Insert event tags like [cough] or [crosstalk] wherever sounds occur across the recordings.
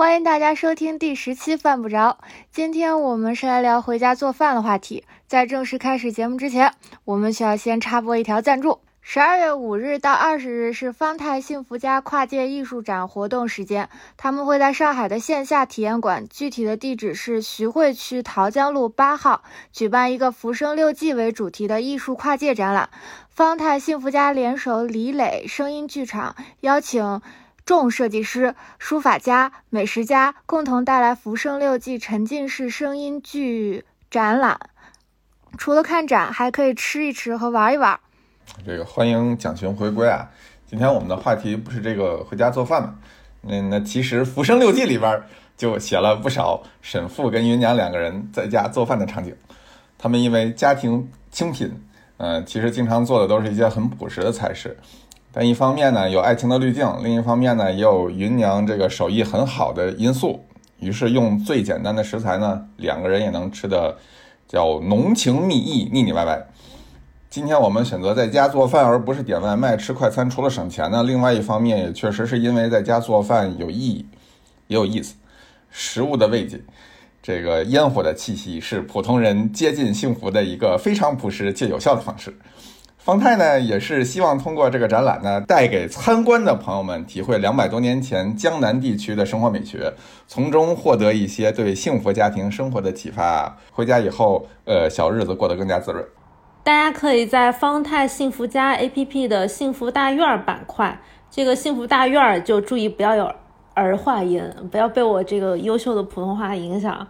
欢迎大家收听第十期《犯不着》。今天我们是来聊回家做饭的话题。在正式开始节目之前，我们需要先插播一条赞助。十二月五日到二十日是方太幸福家跨界艺术展活动时间，他们会在上海的线下体验馆，具体的地址是徐汇区桃江路八号，举办一个“浮生六记”为主题的艺术跨界展览。方太幸福家联手李磊声音剧场，邀请。众设计师、书法家、美食家共同带来《浮生六记》沉浸式声音剧展览。除了看展，还可以吃一吃和玩一玩。这个欢迎蒋群回归啊！今天我们的话题不是这个回家做饭吗？那那其实《浮生六记》里边就写了不少沈父跟芸娘两个人在家做饭的场景。他们因为家庭清贫，嗯，其实经常做的都是一些很朴实的菜式。但一方面呢，有爱情的滤镜；另一方面呢，也有芸娘这个手艺很好的因素。于是用最简单的食材呢，两个人也能吃的叫浓情蜜意、腻腻歪歪。今天我们选择在家做饭，而不是点外卖吃快餐，除了省钱呢，另外一方面也确实是因为在家做饭有意义，也有意思。食物的慰藉，这个烟火的气息，是普通人接近幸福的一个非常朴实且有效的方式。方太呢，也是希望通过这个展览呢，带给参观的朋友们体会两百多年前江南地区的生活美学，从中获得一些对幸福家庭生活的启发。回家以后，呃，小日子过得更加滋润。大家可以在方太幸福家 APP 的幸福大院儿板块，这个幸福大院儿就注意不要有儿化音，不要被我这个优秀的普通话影响。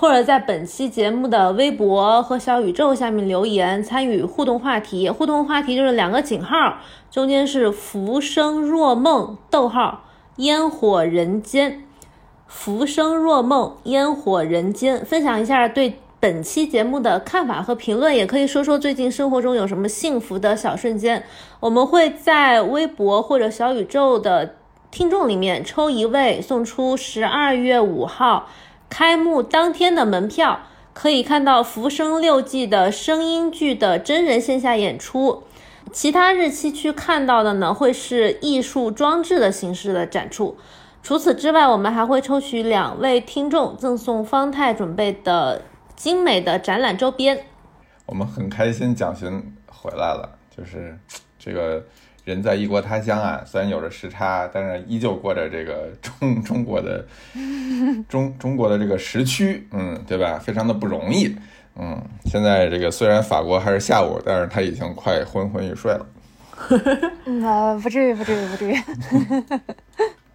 或者在本期节目的微博和小宇宙下面留言参与互动话题，互动话题就是两个井号，中间是浮生若梦，逗号烟火人间，浮生若梦，烟火人间，分享一下对本期节目的看法和评论，也可以说说最近生活中有什么幸福的小瞬间。我们会在微博或者小宇宙的听众里面抽一位，送出十二月五号。开幕当天的门票可以看到《浮生六记》的声音剧的真人线下演出，其他日期去看到的呢会是艺术装置的形式的展出。除此之外，我们还会抽取两位听众赠送方太准备的精美的展览周边。我们很开心蒋勋回来了，就是这个。人在异国他乡啊，虽然有着时差，但是依旧过着这个 [laughs] 中中国的 [laughs] 中中国的这个时区，嗯，对吧？非常的不容易，嗯。现在这个虽然法国还是下午，但是他已经快昏昏欲睡了。[laughs] 啊，不至于，不至于，不至于。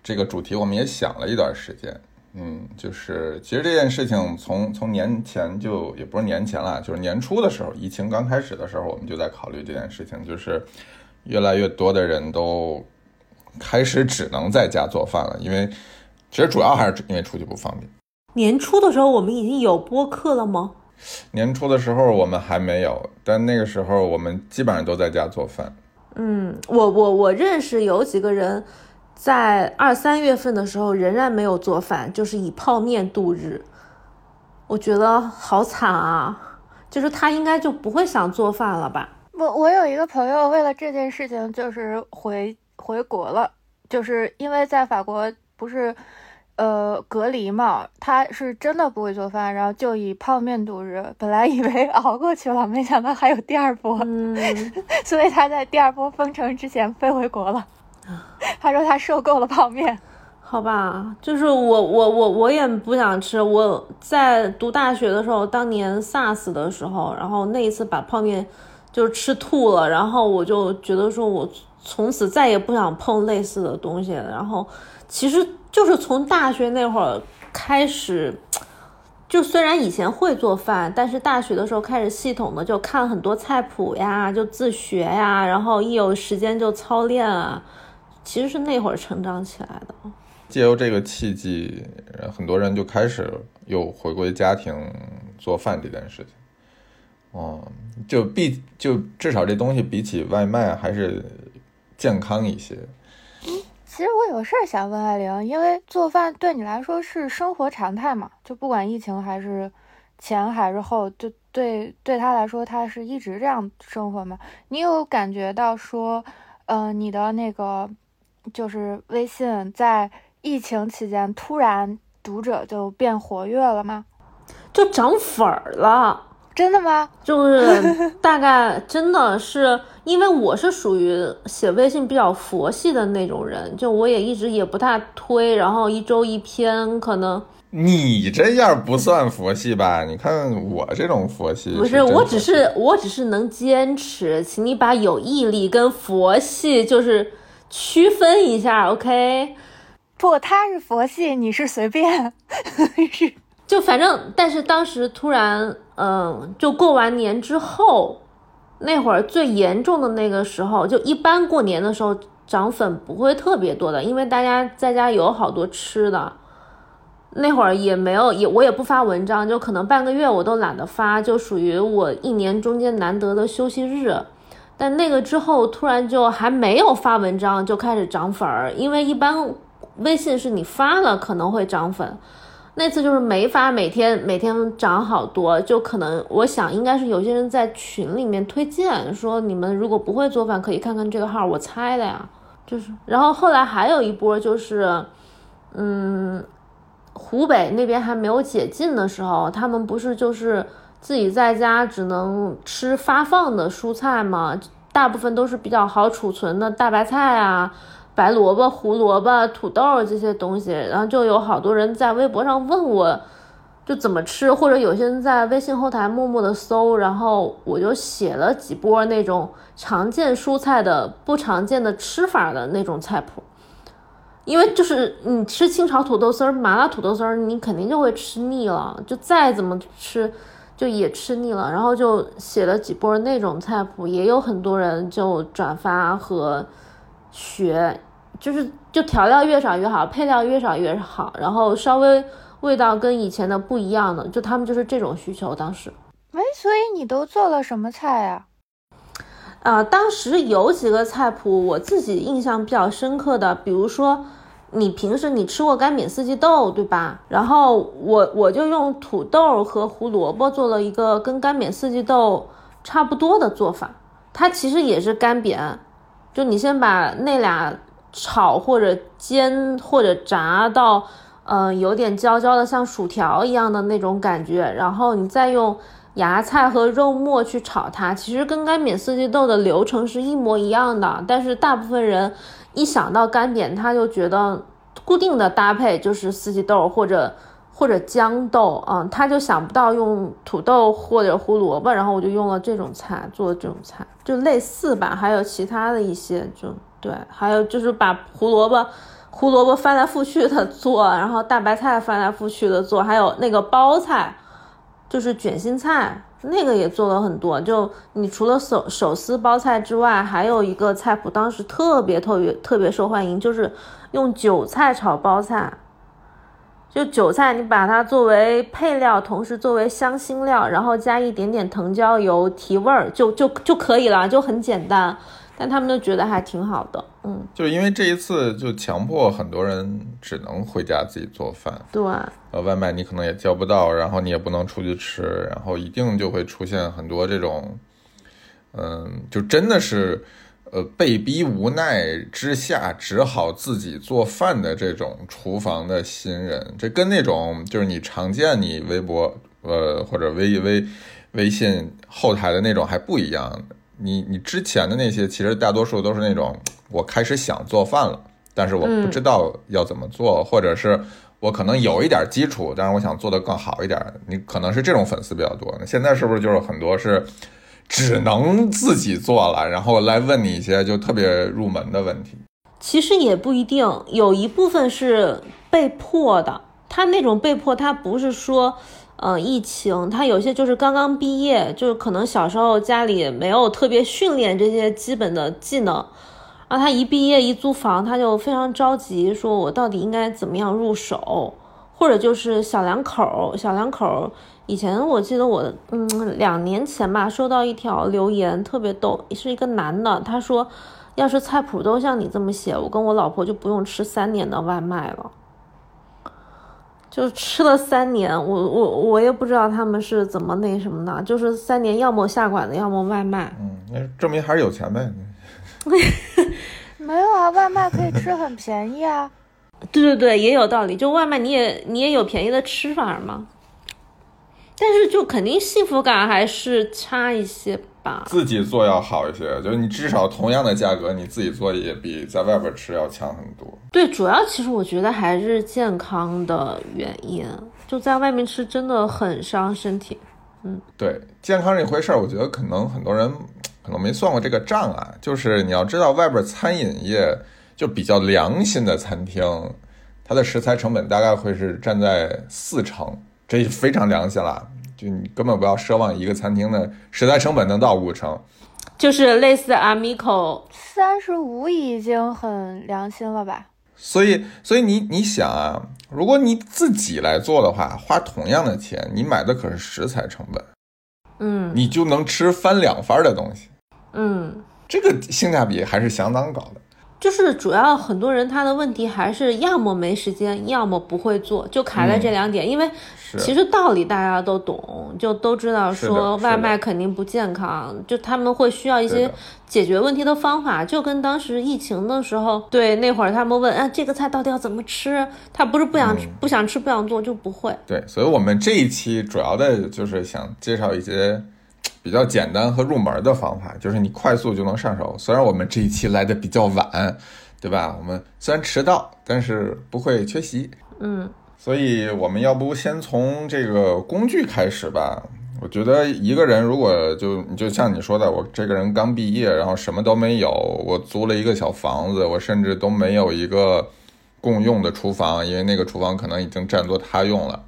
这个主题我们也想了一段时间，嗯，就是其实这件事情从从年前就也不是年前了，就是年初的时候，疫情刚开始的时候，我们就在考虑这件事情，就是。越来越多的人都开始只能在家做饭了，因为其实主要还是因为出去不方便。年初的时候，我们已经有播客了吗？年初的时候我们还没有，但那个时候我们基本上都在家做饭。嗯，我我我认识有几个人在二三月份的时候仍然没有做饭，就是以泡面度日。我觉得好惨啊！就是他应该就不会想做饭了吧？我我有一个朋友，为了这件事情，就是回回国了，就是因为在法国不是，呃，隔离嘛，他是真的不会做饭，然后就以泡面度日。本来以为熬过去了，没想到还有第二波，[laughs] 所以他在第二波封城之前飞回国了。他说他受够了泡面。[laughs] 好吧，就是我我我我也不想吃。我在读大学的时候，当年 SARS 的时候，然后那一次把泡面。就吃吐了，然后我就觉得说，我从此再也不想碰类似的东西。然后，其实就是从大学那会儿开始，就虽然以前会做饭，但是大学的时候开始系统的就看很多菜谱呀，就自学呀，然后一有时间就操练啊。其实是那会儿成长起来的。借由这个契机，很多人就开始又回归家庭做饭这件事情。哦，就必就至少这东西比起外卖还是健康一些。其实我有个事儿想问艾玲，因为做饭对你来说是生活常态嘛？就不管疫情还是前还是后，就对对他来说，他是一直这样生活嘛？你有感觉到说，呃，你的那个就是微信在疫情期间突然读者就变活跃了吗？就涨粉儿了。真的吗？就是大概真的是因为我是属于写微信比较佛系的那种人，就我也一直也不太推，然后一周一篇可能。你这样不算佛系吧？你看我这种佛系，不是，我只是我只是能坚持，请你把有毅力跟佛系就是区分一下，OK？不，他是佛系，你是随便，是。[laughs] 就反正，但是当时突然，嗯，就过完年之后，那会儿最严重的那个时候，就一般过年的时候涨粉不会特别多的，因为大家在家有好多吃的。那会儿也没有，也我也不发文章，就可能半个月我都懒得发，就属于我一年中间难得的休息日。但那个之后突然就还没有发文章就开始涨粉儿，因为一般微信是你发了可能会涨粉。那次就是没发，每天每天涨好多，就可能我想应该是有些人在群里面推荐说你们如果不会做饭可以看看这个号，我猜的呀，就是。然后后来还有一波就是，嗯，湖北那边还没有解禁的时候，他们不是就是自己在家只能吃发放的蔬菜吗？大部分都是比较好储存的大白菜啊。白萝卜、胡萝卜、土豆这些东西，然后就有好多人在微博上问我，就怎么吃，或者有些人在微信后台默默的搜，然后我就写了几波那种常见蔬菜的不常见的吃法的那种菜谱，因为就是你吃清炒土豆丝儿、麻辣土豆丝儿，你肯定就会吃腻了，就再怎么吃就也吃腻了，然后就写了几波那种菜谱，也有很多人就转发和。学就是就调料越少越好，配料越少越好，然后稍微味道跟以前的不一样的，就他们就是这种需求。当时，哎，所以你都做了什么菜呀？啊，当时有几个菜谱我自己印象比较深刻的，比如说你平时你吃过干煸四季豆对吧？然后我我就用土豆和胡萝卜做了一个跟干煸四季豆差不多的做法，它其实也是干煸。就你先把那俩炒或者煎或者炸到，呃，有点焦焦的，像薯条一样的那种感觉，然后你再用芽菜和肉末去炒它。其实跟干煸四季豆的流程是一模一样的，但是大部分人一想到干煸，他就觉得固定的搭配就是四季豆或者。[laughs] 或者豇豆啊，他就想不到用土豆或者胡萝卜，然后我就用了这种菜做这种菜，就类似吧。还有其他的一些，就对，还有就是把胡萝卜胡萝卜翻来覆去的做，然后大白菜翻来覆去的做，还有那个包菜，就是卷心菜，那个也做了很多。就你除了手手撕包菜之外，还有一个菜谱，当时特别特别特别受欢迎，就是用韭菜炒包菜。就韭菜，你把它作为配料，同时作为香辛料，然后加一点点藤椒油提味儿，就就就可以了，就很简单。但他们都觉得还挺好的，嗯。就因为这一次，就强迫很多人只能回家自己做饭。对。呃，外卖你可能也叫不到，然后你也不能出去吃，然后一定就会出现很多这种，嗯，就真的是。呃，被逼无奈之下，只好自己做饭的这种厨房的新人，这跟那种就是你常见你微博呃或者微微微信后台的那种还不一样。你你之前的那些，其实大多数都是那种我开始想做饭了，但是我不知道要怎么做，或者是我可能有一点基础，但是我想做的更好一点。你可能是这种粉丝比较多。那现在是不是就是很多是？只能自己做了，然后来问你一些就特别入门的问题。其实也不一定，有一部分是被迫的。他那种被迫，他不是说，嗯，疫情，他有些就是刚刚毕业，就是可能小时候家里没有特别训练这些基本的技能，然后他一毕业一租房，他就非常着急，说我到底应该怎么样入手，或者就是小两口，小两口。以前我记得我，嗯，两年前吧，收到一条留言，特别逗，是一个男的，他说，要是菜谱都像你这么写，我跟我老婆就不用吃三年的外卖了。就吃了三年，我我我也不知道他们是怎么那什么的，就是三年要么下馆子，要么外卖。嗯，那证明还是有钱呗。[laughs] 没有啊，外卖可以吃很便宜啊。[laughs] 对对对，也有道理。就外卖你也你也有便宜的吃法嘛，但是就肯定幸福感还是差一些吧。自己做要好一些，就是你至少同样的价格，你自己做也比在外边吃要强很多。对，主要其实我觉得还是健康的原因，就在外面吃真的很伤身体。嗯，对，健康这回事儿，我觉得可能很多人 [tsk] 可能没算过这个账啊。就是你要知道，外边餐饮业就比较良心的餐厅，它的食材成本大概会是占在四成，这非常良心了。就你根本不要奢望一个餐厅的食材成本能到五成，就是类似 Amico 三十五已经很良心了吧？所以，所以你你想啊，如果你自己来做的话，花同样的钱，你买的可是食材成本，嗯你就能吃翻两番的东西，嗯，这个性价比还是相当高的。就是主要很多人他的问题还是要么没时间，要么不会做，就卡在这两点。因为是其实道理大家都懂，就都知道说外卖肯定不健康，就他们会需要一些解决问题的方法，就跟当时疫情的时候，对那会儿他们问，啊这个菜到底要怎么吃？他不是不想吃、不想吃不想做就不会。对，所以我们这一期主要的就是想介绍一些比较简单和入门的方法，就是你快速就能上手。虽然我们这一期来的比较晚，对吧？我们虽然迟到，但是不会缺席。嗯，所以我们要不先从这个工具开始吧？我觉得一个人如果就就像你说的，我这个人刚毕业，然后什么都没有，我租了一个小房子，我甚至都没有一个共用的厨房，因为那个厨房可能已经占作他用了。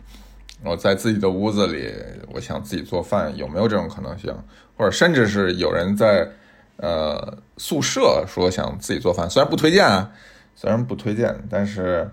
我在自己的屋子里，我想自己做饭，有没有这种可能性？或者甚至是有人在呃宿舍说想自己做饭，虽然不推荐啊，虽然不推荐，但是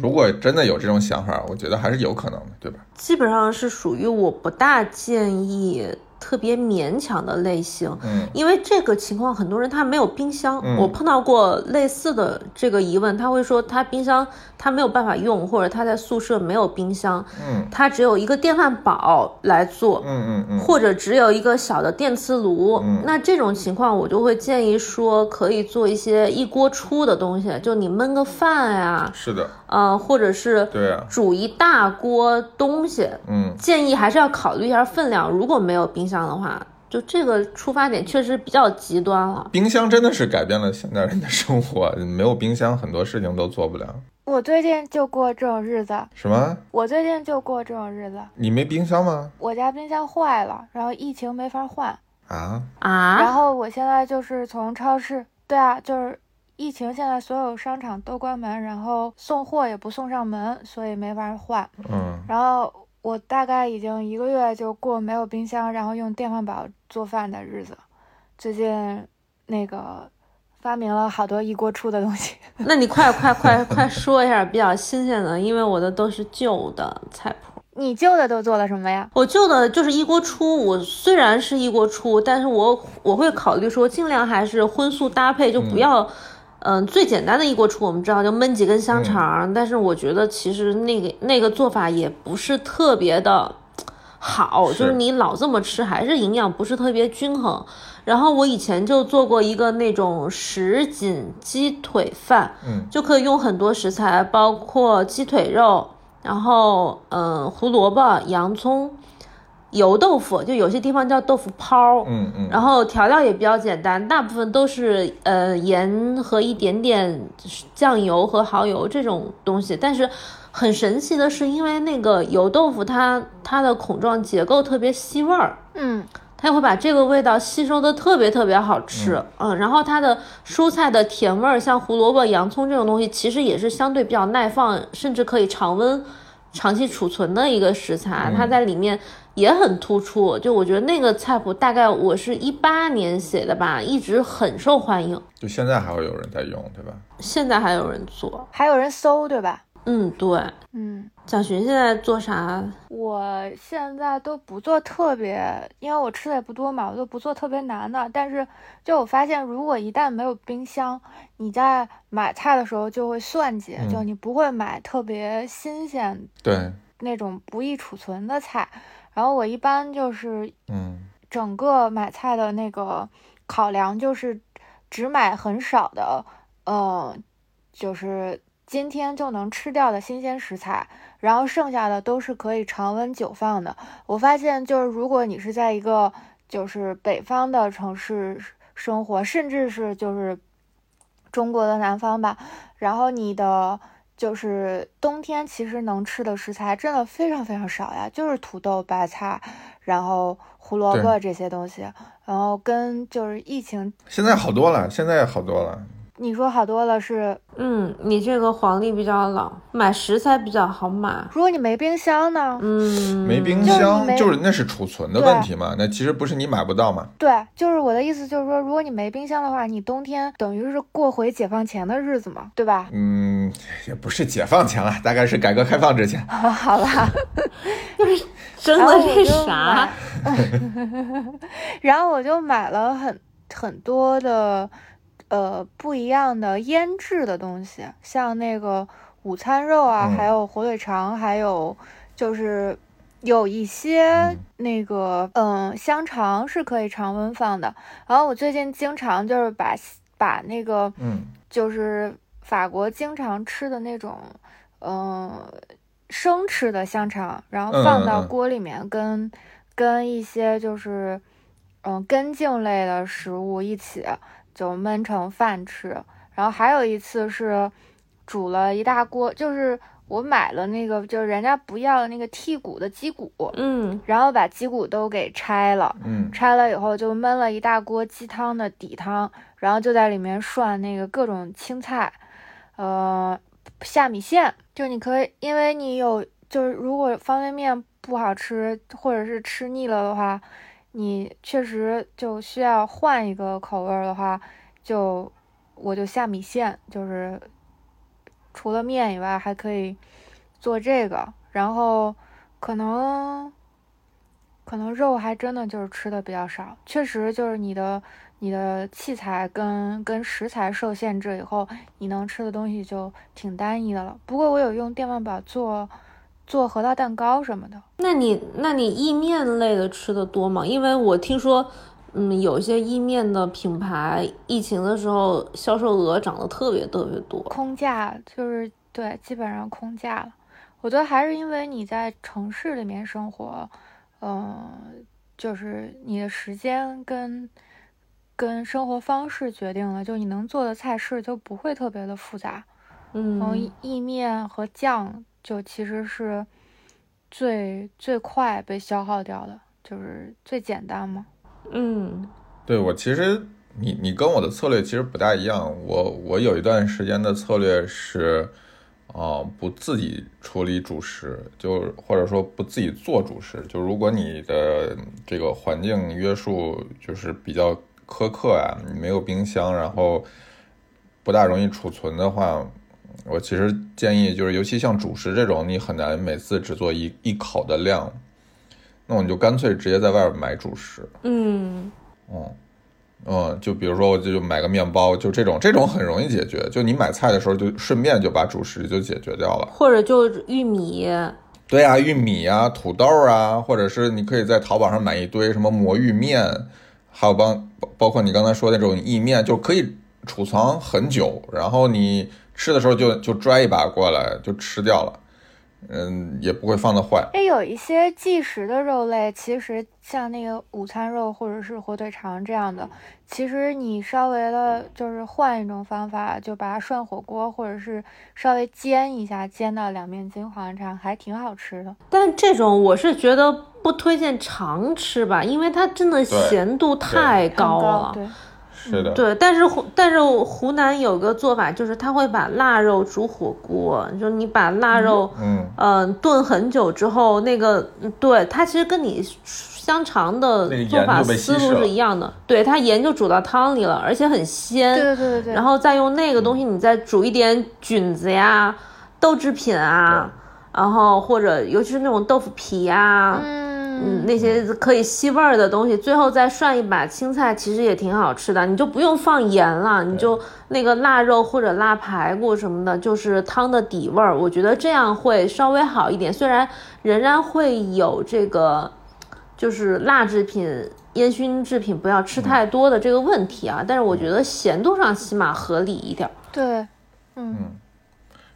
如果真的有这种想法，我觉得还是有可能的，对吧？基本上是属于我不大建议特别勉强的类型。嗯因为这个情况，很多人他没有冰箱，嗯我碰到过类似的这个疑问，他会说他冰箱他没有办法用，或者他在宿舍没有冰箱，嗯他只有一个电饭煲来做，嗯嗯嗯，或者只有一个小的电磁炉。嗯那这种情况，我就会建议说可以做一些一锅出的东西，就你焖个饭呀，是的，呃，或者是对啊，煮一大锅东西，嗯建议还是要考虑一下分量。如果没有冰箱的话，就这个出发点确实比较极端了。冰箱真的是改变了现代人的生活，没有冰箱很多事情都做不了。我最近就过这种日子，什么？我最近就过这种日子。你没冰箱吗？我家冰箱坏了，然后疫情没法换，啊啊？然啊，后我现在就是从超市，对啊，就是疫情现在所有商场都关门，然后送货也不送上门，所以没法换。嗯然后我大概已经一个月就过没有冰箱，然后用电饭煲做饭的日子。最近那个发明了好多一锅出的东西。[laughs] 那你快快快快说一下比较新鲜的，因为我的都是旧的菜谱。你旧的都做了什么呀？我旧的就是一锅出，我虽然是一锅出，但是我我会考虑说尽量还是荤素搭配，就不要，嗯、最简单的一锅出我们知道就焖几根香肠，但是我觉得其实那个那个做法也不是特别的好，是就是你老这么吃还是营养不是特别均衡。然后我以前就做过一个那种什锦鸡腿饭，嗯。就可以用很多食材，包括鸡腿肉，然后嗯胡萝卜、洋葱、油豆腐，就有些地方叫豆腐泡，嗯嗯，然后调料也比较简单，大部分都是呃盐和一点点酱油和蚝油这种东西。但是很神奇的是，因为那个油豆腐它它的孔状结构特别吸味儿，嗯，它会把这个味道吸收的特别特别好吃，嗯。然后它的蔬菜的甜味儿，像胡萝卜、洋葱这种东西，其实也是相对比较耐放，甚至可以常温、长期储存的一个食材，它在里面也很突出。就我觉得那个菜谱大概我是一八年写的吧，一直很受欢迎，就现在还会有人在用，对吧？现在还有人做。还有人搜，对吧？嗯，对。嗯，蒋寻现在做啥？我现在都不做特别，因为我吃的也不多嘛，我都不做特别难的。但是，就我发现，如果一旦没有冰箱，你在买菜的时候就会算计，就你不会买特别新鲜对，那种不易储存的菜。然后我一般就是嗯整个买菜的那个考量就是只买很少的，呃，就是今天就能吃掉的新鲜食材，然后剩下的都是可以常温久放的。我发现，就是如果你是在一个就是北方的城市生活，甚至是就是中国的南方吧，然后你的就是冬天其实能吃的食材真的非常非常少呀，就是土豆、白菜，然后胡萝卜这些东西，然后跟就是疫情现在好多了，现在好多了。你说好多了是，嗯，你这个黄历比较老，买食材比较好买。如果你没冰箱呢？嗯，没冰箱就是那是储存的问题嘛？那其实不是你买不到嘛？对，就是我的意思，就是说，如果你没冰箱的话，你冬天等于是过回解放前的日子嘛，对吧？嗯，也不是解放前了，大概是改革开放之前。好吧，就是真的是啥？[laughs] 然后我就买了很很多的。呃，不一样的腌制的东西，像那个午餐肉啊，还有火腿肠，还有就是有一些那个嗯香肠是可以常温放的。然后我最近经常就是把把那个嗯，就是法国经常吃的那种嗯生吃的香肠，然后放到锅里面，跟跟一些就是嗯根茎类的食物一起。就焖成饭吃，然后还有一次是煮了一大锅，就是我买了那个，就是人家不要的那个剔骨的鸡骨，嗯，然后把鸡骨都给拆了，嗯，拆了以后就焖了一大锅鸡汤的底汤，然后就在里面涮那个各种青菜，呃，下米线，就你可以，因为你有，就是如果方便面不好吃或者是吃腻了的话。你确实就需要换一个口味的话，就我就下米线，就是除了面以外还可以做这个，然后可能可能肉还真的就是吃的比较少，确实就是你的你的器材跟跟食材受限制以后，你能吃的东西就挺单一的了。不过我有用电饭煲做。做核桃蛋糕什么的，那你那你意面类的吃的多吗？因为我听说，嗯，有些意面的品牌疫情的时候销售额涨得特别特别多，空架就是对，基本上空架了。我觉得还是因为你在城市里面生活，嗯，就是你的时间跟跟生活方式决定了，就你能做的菜式就不会特别的复杂，嗯，然后意面和酱。就其实是最最快被消耗掉的，就是最简单嘛。嗯，对我其实你你跟我的策略其实不大一样。我我有一段时间的策略是，啊，不自己处理主食，就或者说不自己做主食。就如果你的这个环境约束就是比较苛刻啊，你没有冰箱，然后不大容易储存的话。我其实建议，就是尤其像主食这种，你很难每次只做一一口的量，那我们就干脆直接在外边买主食。嗯，嗯，嗯，就比如说我就买个面包，就这种，这种很容易解决。就你买菜的时候，就顺便就把主食就解决掉了。或者就玉米。对啊，玉米啊，土豆啊，或者是你可以在淘宝上买一堆什么魔芋面，还有帮包括你刚才说那种意面，就可以储藏很久，然后你。吃的时候就就拽一把过来就吃掉了，嗯，也不会放的坏。哎，有一些即食的肉类，其实像那个午餐肉或者是火腿肠这样的，其实你稍微的，就是换一种方法，就把它涮火锅，或者是稍微煎一下，煎到两面金黄，这样还挺好吃的。但这种我是觉得不推荐常吃吧，因为它真的咸度太高了。对。是的，对，但是湖但是湖南有个做法，就是他会把腊肉煮火锅，就你把腊肉，嗯。嗯炖很久之后，那个对它其实跟你香肠的做法思路是一样的，对它盐就煮到汤里了，而且很鲜，对对对对，然后再用那个东西，你再煮一点菌子呀、豆制品啊，然后或者尤其是那种豆腐皮呀。嗯，那些可以吸味儿的东西，最后再涮一把青菜，其实也挺好吃的。你就不用放盐了，你就那个腊肉或者腊排骨什么的，就是汤的底味儿。我觉得这样会稍微好一点，虽然仍然会有这个，就是辣制品、烟熏制品不要吃太多的这个问题啊。但是我觉得咸度上起码合理一点。对，嗯。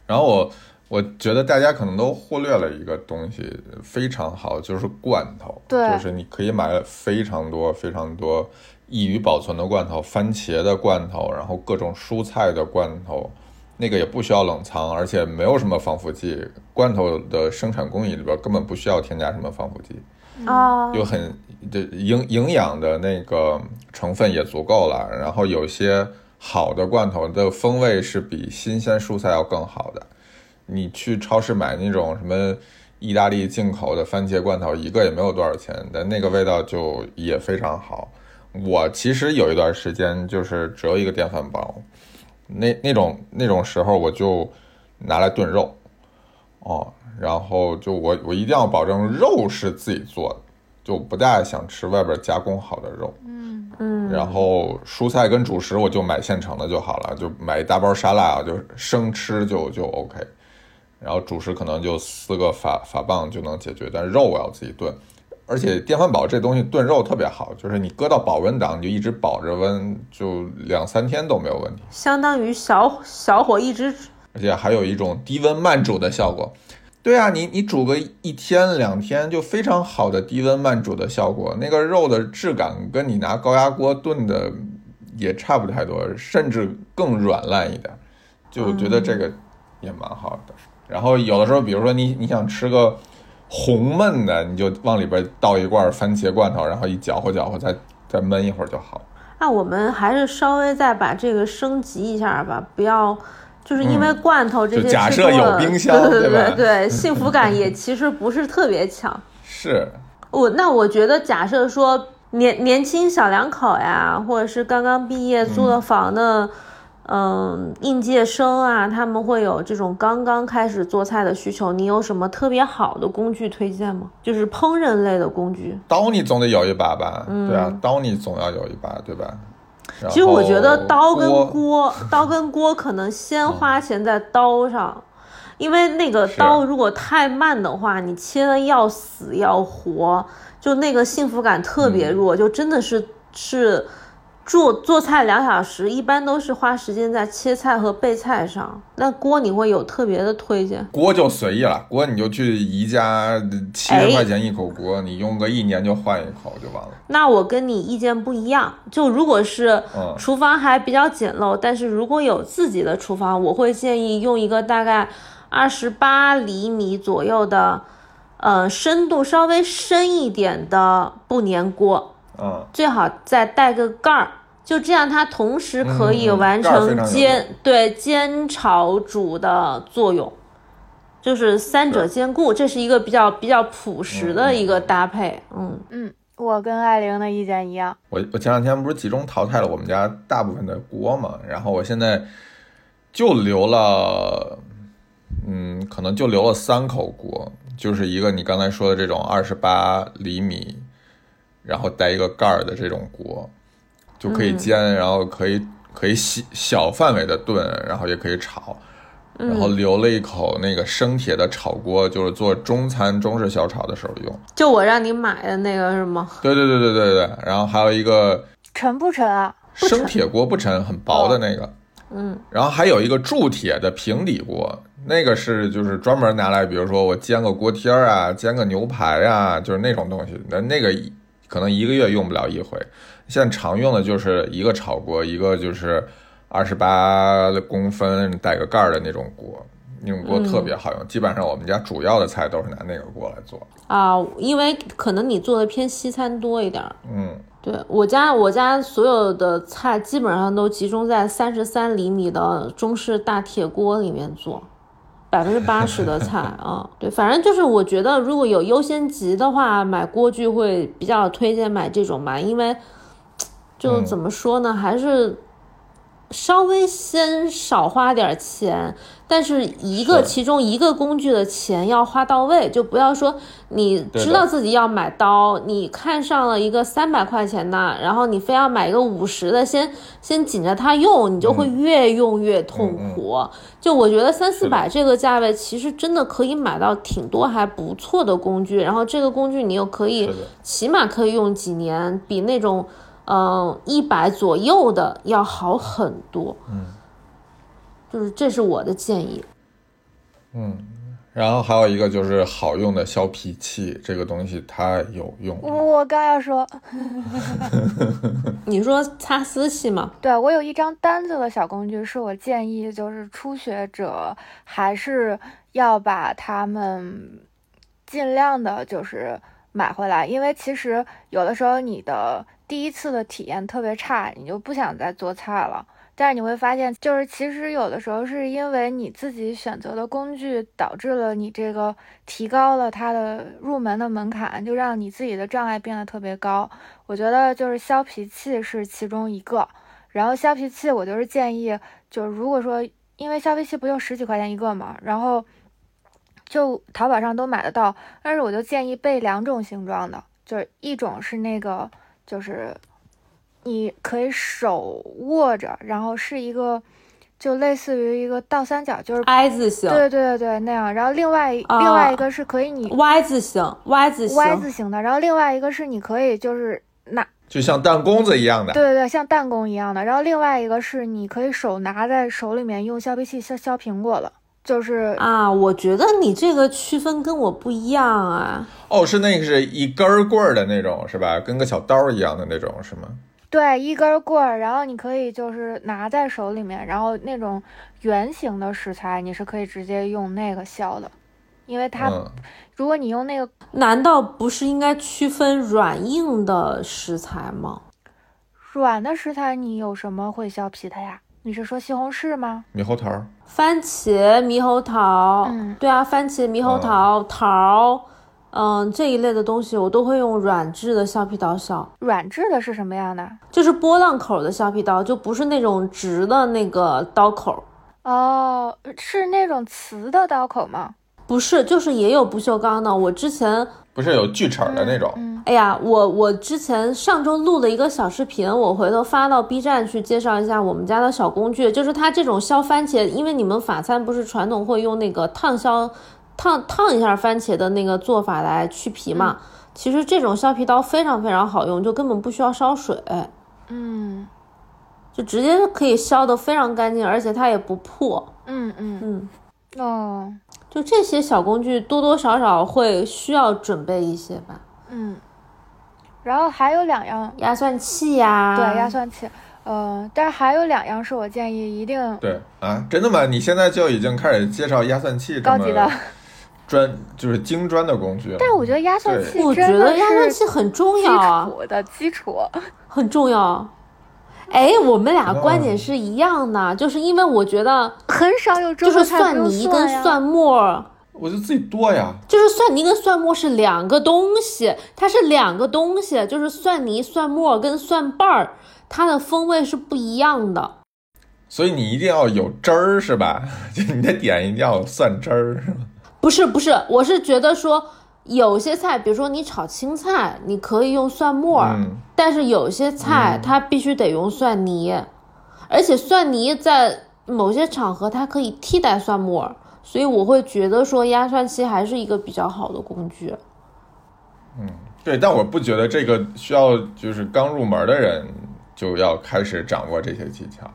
然后我我觉得大家可能都忽略了一个东西，非常好，就是罐头。对就是你可以买非常多非常多易于保存的罐头，番茄的罐头，然后各种蔬菜的罐头，那个也不需要冷藏，而且没有什么防腐剂。罐头的生产工艺里边根本不需要添加什么防腐剂。啊，又很的营营养的那个成分也足够了，然后有些好的罐头的风味是比新鲜蔬菜要更好的。你去超市买那种什么意大利进口的番茄罐头，一个也没有多少钱，但那个味道就也非常好。我其实有一段时间就是只有一个电饭煲，那那种那种时候我就拿来炖肉，哦，然后就我我一定要保证肉是自己做的，就不大想吃外边加工好的肉。嗯嗯，然后蔬菜跟主食我就买现成的就好了，就买一大包沙拉啊，就生吃就就 OK。然后主食可能就四个法法棒就能解决，但是肉我要自己炖。而且电饭煲这东西炖肉特别好，就是你搁到保温档，你就一直保着温，就两三天都没有问题。相当于小小火一直而且还有一种低温慢煮的效果。对啊，你你煮个一天两天就非常好的低温慢煮的效果，那个肉的质感跟你拿高压锅炖的也差不太多，甚至更软烂一点，就我觉得这个也蛮好的。然后有的时候，比如说你你想吃个红焖的，你就往里边倒一罐番茄罐头，然后一搅和搅和，再再焖一会儿就好。那我们还是稍微再把这个升级一下吧，不要就是因为罐头这就件假设有冰箱 [laughs] 对对对对对，[laughs] 幸福感也其实不是特别强。是，我那我觉得，假设说年年轻小两口呀，或者是刚刚毕业租了房的，嗯，应届生啊，他们会有这种刚刚开始做菜的需求。你有什么特别好的工具推荐吗？就是烹饪类的工具。刀你总得有一把吧？对啊，刀你总要有一把，对吧？其实我觉得刀跟锅锅，刀跟锅可能先花钱在刀上，因为那个刀如果太慢的话，你切的要死要活，就那个幸福感特嗯别弱，就真的是是做做菜两小时，一般都是花时间在切菜和备菜上。那锅你会有特别的推荐？锅就随意了，锅你就去宜家七哎十块钱一口锅，你用个一年就换一口就完了。那我跟你意见不一样，就如果是嗯厨房还比较简陋，但是如果有自己的厨房，我会建议用一个大概二十八厘米左右的，呃，深度稍微深一点的不粘锅，嗯，最好再带个盖儿，就这样它同时可以嗯完成煎、对煎炒煮的作用。就是三者兼顾，这是一个比较比较朴实的一个搭配，嗯嗯，我跟艾玲的意见一样。我我前两天不是集中淘汰了我们家大部分的锅嘛，然后我现在就留了，嗯，可能就留了三口锅，就是一个你刚才说的这种二十八厘米，然后带一个盖儿的这种锅，就可以煎，然后可以可以小小范围的炖，然后也可以炒。然后留了一口那个生铁的炒锅，就是做中餐、中式小炒的时候用。就我让你买的那个是吗？对对对对对对。然后还有一个沉不沉啊？生铁锅不沉，很薄的那个。嗯，然后还有一个铸铁的平底锅，那个是就是专门拿来，比如说我煎个锅贴儿啊，煎个牛排啊，就是那种东西。那那个可能一个月用不了一回。现在常用的就是一个炒锅，一个就是二十八公分带个盖儿的那种锅，那种锅特别好用。基本上我们家主要的菜都是拿那个锅来做。啊，因为可能你做的偏西餐多一点儿。嗯，对我家，我家所有的菜基本上都集中在三十三厘米的中式大铁锅里面做，百分之八十的菜 [laughs] 啊。对，反正就是我觉得如果有优先级的话，买锅具会比较推荐买这种吧，因为就嗯。怎么说呢，还是稍微先少花点钱，但是一个是。其中一个工具的钱要花到位，就不要说你知道自己要买刀，你看上了一个三百块钱的，然后你非要买一个五十的，先先紧着它用，你就会越用越痛苦。就我觉得三四百这个价位，其实真的可以买到挺多还不错的工具，然后这个工具你又可以起码可以用几年，比那种嗯一百左右的要好很多。嗯，就是这是我的建议。嗯，然后还有一个就是好用的削皮器，这个东西它有用。我刚要说，[laughs] 你说擦丝器吗？[laughs] 对我有一张单子的小工具，是我建议就是初学者还是要把它们尽量的就是买回来，因为其实有的时候你的第一次的体验特别差，你就不想再做菜了。但是你会发现，就是其实有的时候是因为你自己选择的工具导致了你这个提高了它的入门的门槛，就让你自己的障碍变得特别高。我觉得就是削皮器是其中一个，然后削皮器我就是建议，就是如果说因为削皮器不就十几块钱一个嘛，然后就淘宝上都买得到，但是我就建议备两种形状的，就是一种是那个就是。你可以手握着，然后是一个，就类似于一个倒三角，就是 I 字形，对对对对那样。然后另外啊另外一个是可以你 Y 字形，Y 字形 Y 字形的，然后另外一个是你可以就是拿，就像弹弓子一样的。对对对，像弹弓一样的。然后另外一个是你可以手拿在手里面用削皮器削削苹果了，就是啊，我觉得你这个区分跟我不一样啊。哦，是那个是一根棍儿的那种，是吧？跟个小刀儿一样的那种，是吗？对，一根棍儿，然后你可以就是拿在手里面，然后那种圆形的食材，你是可以直接用那个削的，因为它、嗯，如果你用那个难道不是应该区分软硬的食材吗？软的食材，你有什么会削皮的呀？你是说西红柿吗？猕猴桃儿。番茄、猕猴桃，嗯对啊，番茄、猕猴桃、桃，嗯，这一类的东西我都会用软质的削皮刀削，软质的是什么样的？就是波浪口的削皮刀，就不是那种直的那个刀口。哦，是那种瓷的刀口吗？不是，就是也有不锈钢的。我之前，不是有锯齿的那种，嗯，哎呀，我我之前上周录了一个小视频，我回头发到 B 站去介绍一下我们家的小工具，就是它这种削番茄，因为你们法餐不是传统会用那个烫削。烫烫一下番茄的那个做法来去皮嘛，其实这种削皮刀非常非常好用，就根本不需要烧水，嗯。就直接可以削得非常干净，而且它也不破。嗯嗯。嗯，哦就这些小工具多多少少会需要准备一些吧，嗯，然后还有两样，压蒜器呀，对压蒜器，呃，但是还有两样是我建议一定对啊，真的吗？你现在就已经开始介绍压蒜器高级的，专，就是精专的工具了。但是我觉得压蒜器我觉得压蒜器很重要啊，础的基础，很重要。哎，我们俩哦观点是一样的，就是因为我觉得很少有就是蒜泥跟蒜末。我就自己剁呀。就是蒜泥跟蒜末是两个东西，它是两个东西，就是蒜泥、蒜末跟蒜瓣儿，它的风味是不一样的。所以你一定要有汁儿是吧？[laughs] 就你的点一定要有蒜汁儿是吗？不是不是，我是觉得说有些菜，比如说你炒青菜，你可以用蒜末儿，嗯但是有些菜嗯它必须得用蒜泥，而且蒜泥在某些场合它可以替代蒜末儿，所以我会觉得说压蒜器还是一个比较好的工具。嗯对，但我不觉得这个需要就是刚入门的人就要开始掌握这些技巧。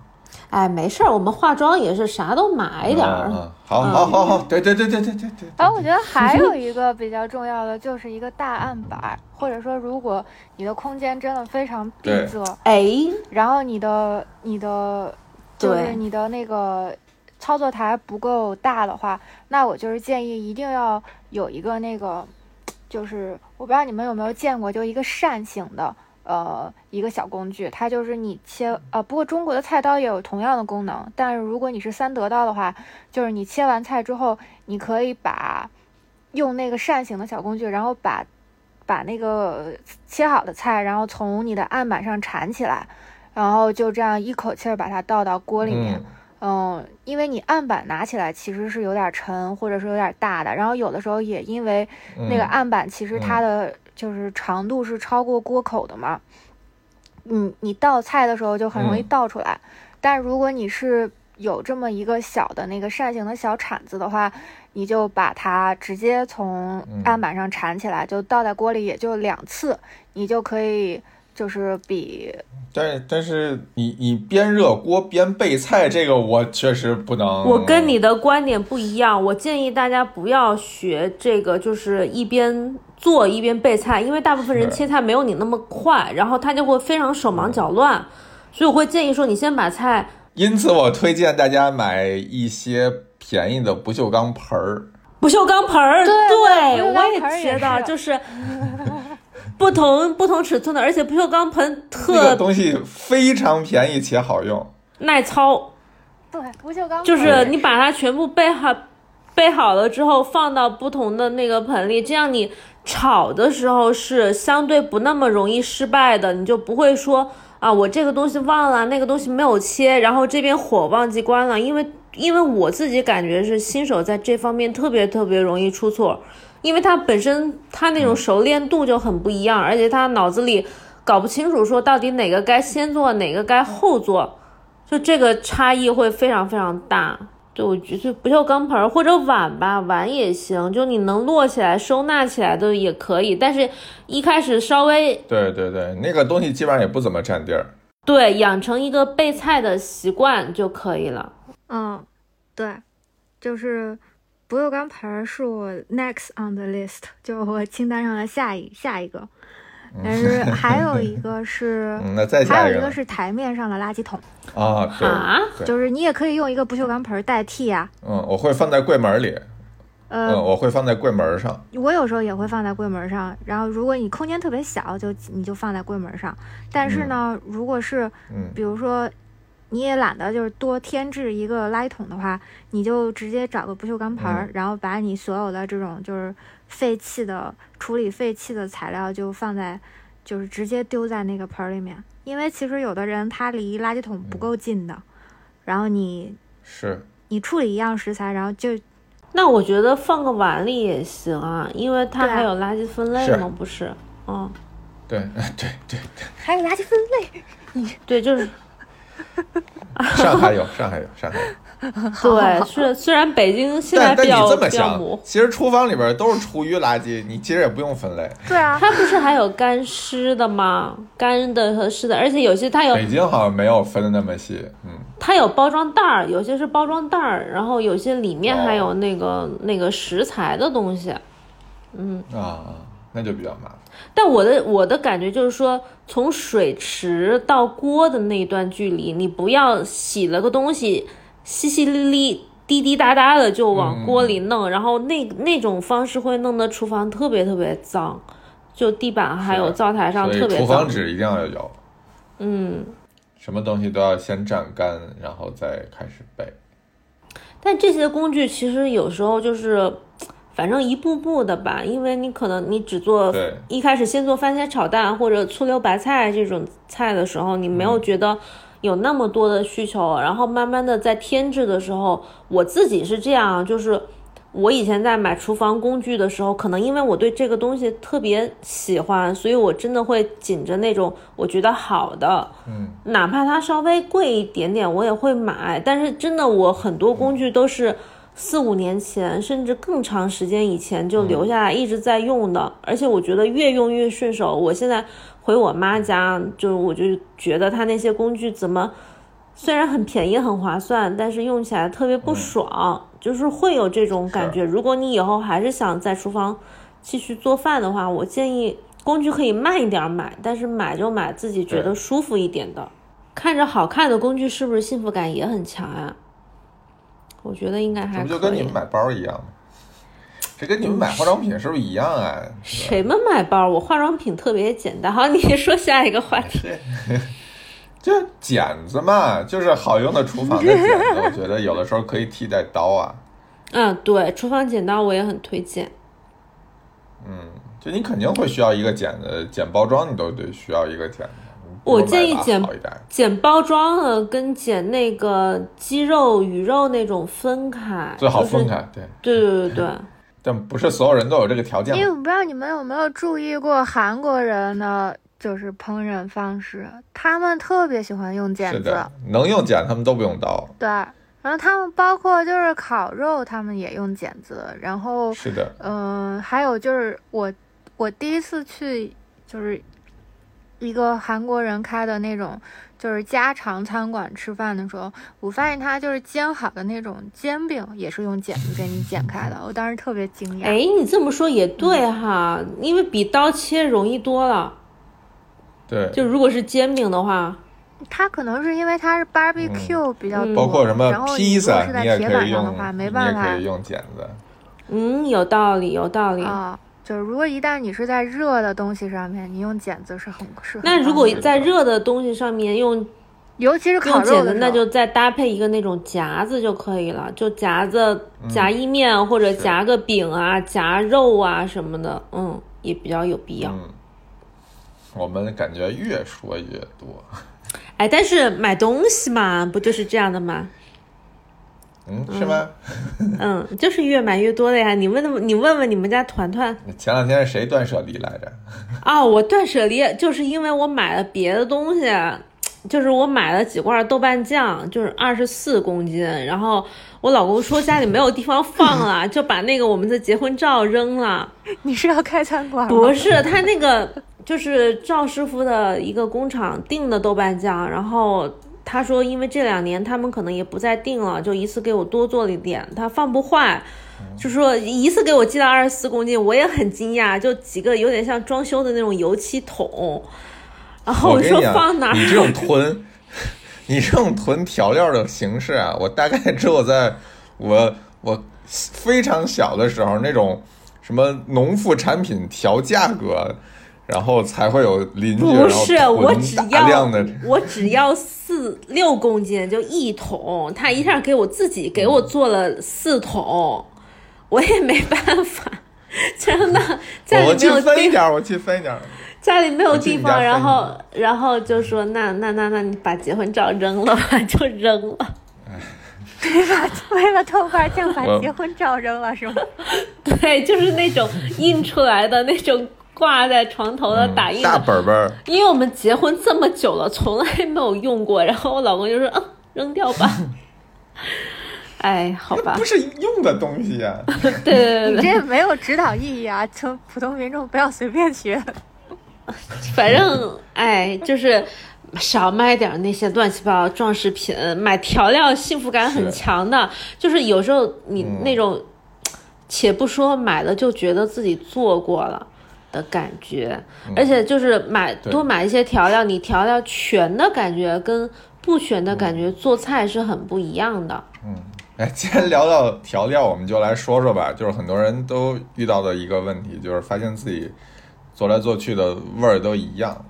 哎，没事儿，我们化妆也是啥都买点儿。嗯，嗯好，好，好，好，对，对，对，对，对，对，对。然后我觉得还有一个比较重要的，就是一个大案板，或者说如果你的空间真的非常闭对塞，哎，然后你的你的就是你的那个操作台不够大的话，那我就是建议一定要有一个那个，就是我不知道你们有没有见过，就一个扇形的。呃，一个小工具，它就是你切呃，不过中国的菜刀也有同样的功能，但是如果你是三德刀的话，就是你切完菜之后，你可以把用那个扇形的小工具，然后把把那个切好的菜，然后从你的案板上铲起来，然后就这样一口气儿把它倒到锅里面。嗯嗯，因为你案板拿起来其实是有点沉，或者是有点大的，然后有的时候也因为嗯那个案板其实它的就是长度是超过锅口的嘛，嗯，你倒菜的时候就很容易嗯倒出来。但如果你是有这么一个小的那个扇形的小铲子的话，你就把它直接从嗯案板上铲起来，就倒在锅里，也就两次，你就可以就是比，但是但是你你边热锅边备菜，这个我确实不能。我跟你的观点不一样，我建议大家不要学这个，就是一边做一边备菜，因为大部分人切菜没有你那么快，然后他就会非常手忙脚乱，所以我会建议说，你先把菜。因此，我推荐大家买一些便宜的不锈钢盆儿。不锈钢盆儿，对，我也觉得就是不同不同尺寸的，而且不锈钢盆特东西非常便宜且好用，耐操。对，不锈钢就是你把它全部备好，备好了之后放到不同的那个盆里，这样你炒的时候是相对不那么容易失败的，你就不会说。啊，我这个东西忘了，那个东西没有切，然后这边火忘记关了，因为因为我自己感觉是新手在这方面特别特别容易出错，因为他本身他那种熟练度就很不一样，而且他脑子里搞不清楚说到底哪个该先做，哪个该后做，就这个差异会非常非常大。对，我觉得不锈钢盆或者碗吧，碗也行，就你能摞起来、收纳起来的也可以。但是，一开始稍微对对对，那个东西基本上也不怎么占地儿。对，养成一个备菜的习惯就可以了。嗯，对，就是不锈钢盆是我 next on the list，就我清单上的下一下一个。但是还有一 [laughs] 个是，那再还有一个是台面上的垃圾桶啊，对，就是你也可以用一个不锈钢盆代替啊。嗯，我会放在柜门里。呃，我会放在柜门上。我有时候也会放在柜门上，然后如果你空间特别小，就你就放在柜门上。但是呢，如果是，比如说你也懒得就是多添置一个垃圾桶的话，你就直接找个不锈钢盆，然后把你所有的这种就是。废弃的处理废弃的材料就放在，就是直接丢在那个盆里面，因为其实有的人他离垃圾桶不够近的，然后你是。你处理一样食材，然后就，那我觉得放个碗里也行啊，因为它还有垃圾分类吗？不是，嗯，对 [laughs] 对对对，还有垃圾分类，你对就是，[laughs] 上海有，上海有，上海有。[laughs] 对，是虽然北京现在比较比较模糊，其实厨房里边都是厨余垃圾，你其实也不用分类。对啊，它不是还有干湿的吗？干的和湿的，而且有些它有。北京好像没有分的那么细，嗯。它有包装袋儿，有些是包装袋儿，然后有些里面还有那个那个食材的东西，嗯。啊，那就比较麻烦。但我的我的感觉就是说，从水池到锅的那段距离，你不要洗了个东西。淅淅沥沥、滴滴答答的就往锅里弄，然后那那种方式会弄得厨房特别特别脏，就地板还有灶台上特别脏。厨房纸一定要有。嗯。什么东西都要先蘸干，然后再开始备。但这些工具其实有时候就是，反正一步步的吧，因为你可能你只做一开始先做番茄炒蛋或者醋溜白菜这种菜的时候，你没有觉得。有那么多的需求，然后慢慢的在添置的时候，我自己是这样，就是我以前在买厨房工具的时候，可能因为我对这个东西特别喜欢，所以我真的会紧着那种我觉得好的，嗯，哪怕它稍微贵一点点，我也会买。但是真的，我很多工具都是四五年前，甚至更长时间以前就留下来一直在用的，而且我觉得越用越顺手。我现在。回我妈家，就我就觉得她那些工具怎么，虽然很便宜很划算，但是用起来特别不爽，就是会有这种感觉。如果你以后还是想在厨房继续做饭的话，我建议工具可以慢一点买，但是买就买自己觉得舒服一点的。看着好看的工具是不是幸福感也很强啊？我觉得应该还不就跟你们买包一样吗？这跟你们买化妆品是不是一样啊？谁们买包？我化妆品特别简单。好，你说下一个话题。[laughs] 就剪子嘛，就是好用的厨房的剪子，我觉得有的时候可以替代刀啊。嗯，对，厨房剪刀我也很推荐。嗯，就你肯定会需要一个剪子，剪包装你都得需要一个剪子。我建议剪剪包装的跟剪那个鸡肉、鱼肉那种分开，最好分开。对，对对对对。[laughs] 但不是所有人都有这个条件。因为我不知道你们有没有注意过韩国人的，就是烹饪方式，他们特别喜欢用剪子，能用剪，他们都不用刀。对，然后他们包括就是烤肉，他们也用剪子。然后是的，嗯，还有就是我我第一次去就是一个韩国人开的那种就是家常餐馆吃饭的时候，我发现他就是煎好的那种煎饼也是用剪子给你剪开的，我当时特别惊讶。哎，你这么说也对哈，因为比刀切容易多了。对，就如果是煎饼的话，它可能是因为它是 barbecue 比较多，包括什么然后披萨如果是在你也铁可以用，板上的话，没办法用剪子。嗯，有道理，有道理。啊。就是如果一旦你是在热的东西上面，你用剪子是很是很那如果在热的东西上面用尤其是烤用剪子，肉的时候，那就再搭配一个那种夹子就可以了，就夹子夹意面或者夹个饼啊、夹肉啊什么的，嗯，也比较有必要。嗯，我们感觉越说越多。哎，但是买东西嘛，不就是这样的吗？嗯，是吗？[laughs] [laughs] 嗯，就是越买越多的呀。你问问你问问你们家团团前两天是谁断舍离来着？啊，我断舍离就是因为我买了别的东西，就是我买了几罐豆瓣酱，就是二十四公斤，然后我老公说家里没有地方放了，[laughs] 就把那个我们的结婚照扔了。你是要开餐馆？不是，他那个就是赵师傅的一个工厂订的豆瓣酱，然后他说，因为这两年他们可能也不再订了，就一次给我多做了一点，他放不坏，就说一次给我寄了二十四公斤，我也很惊讶，就几个有点像装修的那种油漆桶，然后我说，放哪儿？你这种 [laughs] 囤，你这种囤调料的形式啊，我大概只有在我我非常小的时候，那种什么农副产品调价格，然后才会有邻居不是，我只要我只要四六公斤就一桶，他一下给我自己给我做了四桶，我也没办法，真的 [laughs] 家里没有地分一点，我去分一点。[laughs] 家里没有地方，然后然后就说那那那那你把结婚照扔了吧，就扔了。[laughs] 对吧为了豆瓣酱把结婚照扔了是吗？对，就是那种印出来的那种挂在床头的打印的大本本，因为我们结婚这么久了，从来没有用过，然后我老公就说：“嗯，扔掉吧。[laughs] ”哎，好吧不，是用的东西 [laughs] 呀、对对对对，你这没有指导意义啊！就普通民众不要随便学。[laughs] 反正哎，就是少买点那些乱七八糟装饰品，买调料幸福感很强的。就是有时候你嗯那种，且不说买了就觉得自己做过了。的感觉，而且就是买对多买一些调料，你调料全的感觉跟不全的感觉做菜是很不一样的。嗯哎，既然聊到调料，我们就来说说吧。就是很多人都遇到的一个问题，就是发现自己做来做去的味儿都一样。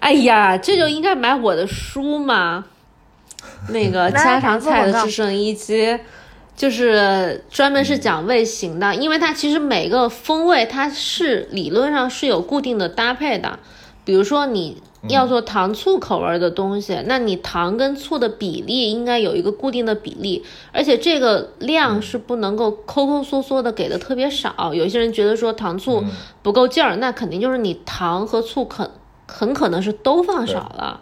哎呀，这就应该买我的书嘛，那个 [laughs] 家常菜的制胜一击，就是专门是讲味型的，因为它其实每个风味它是理论上是有固定的搭配的，比如说你要做糖醋口味的东西，那你糖跟醋的比例应该有一个固定的比例，而且这个量是不能够抠抠缩缩的给的特别少。有些人觉得说糖醋不够劲儿，那肯定就是你糖和醋肯很可能是都放少了。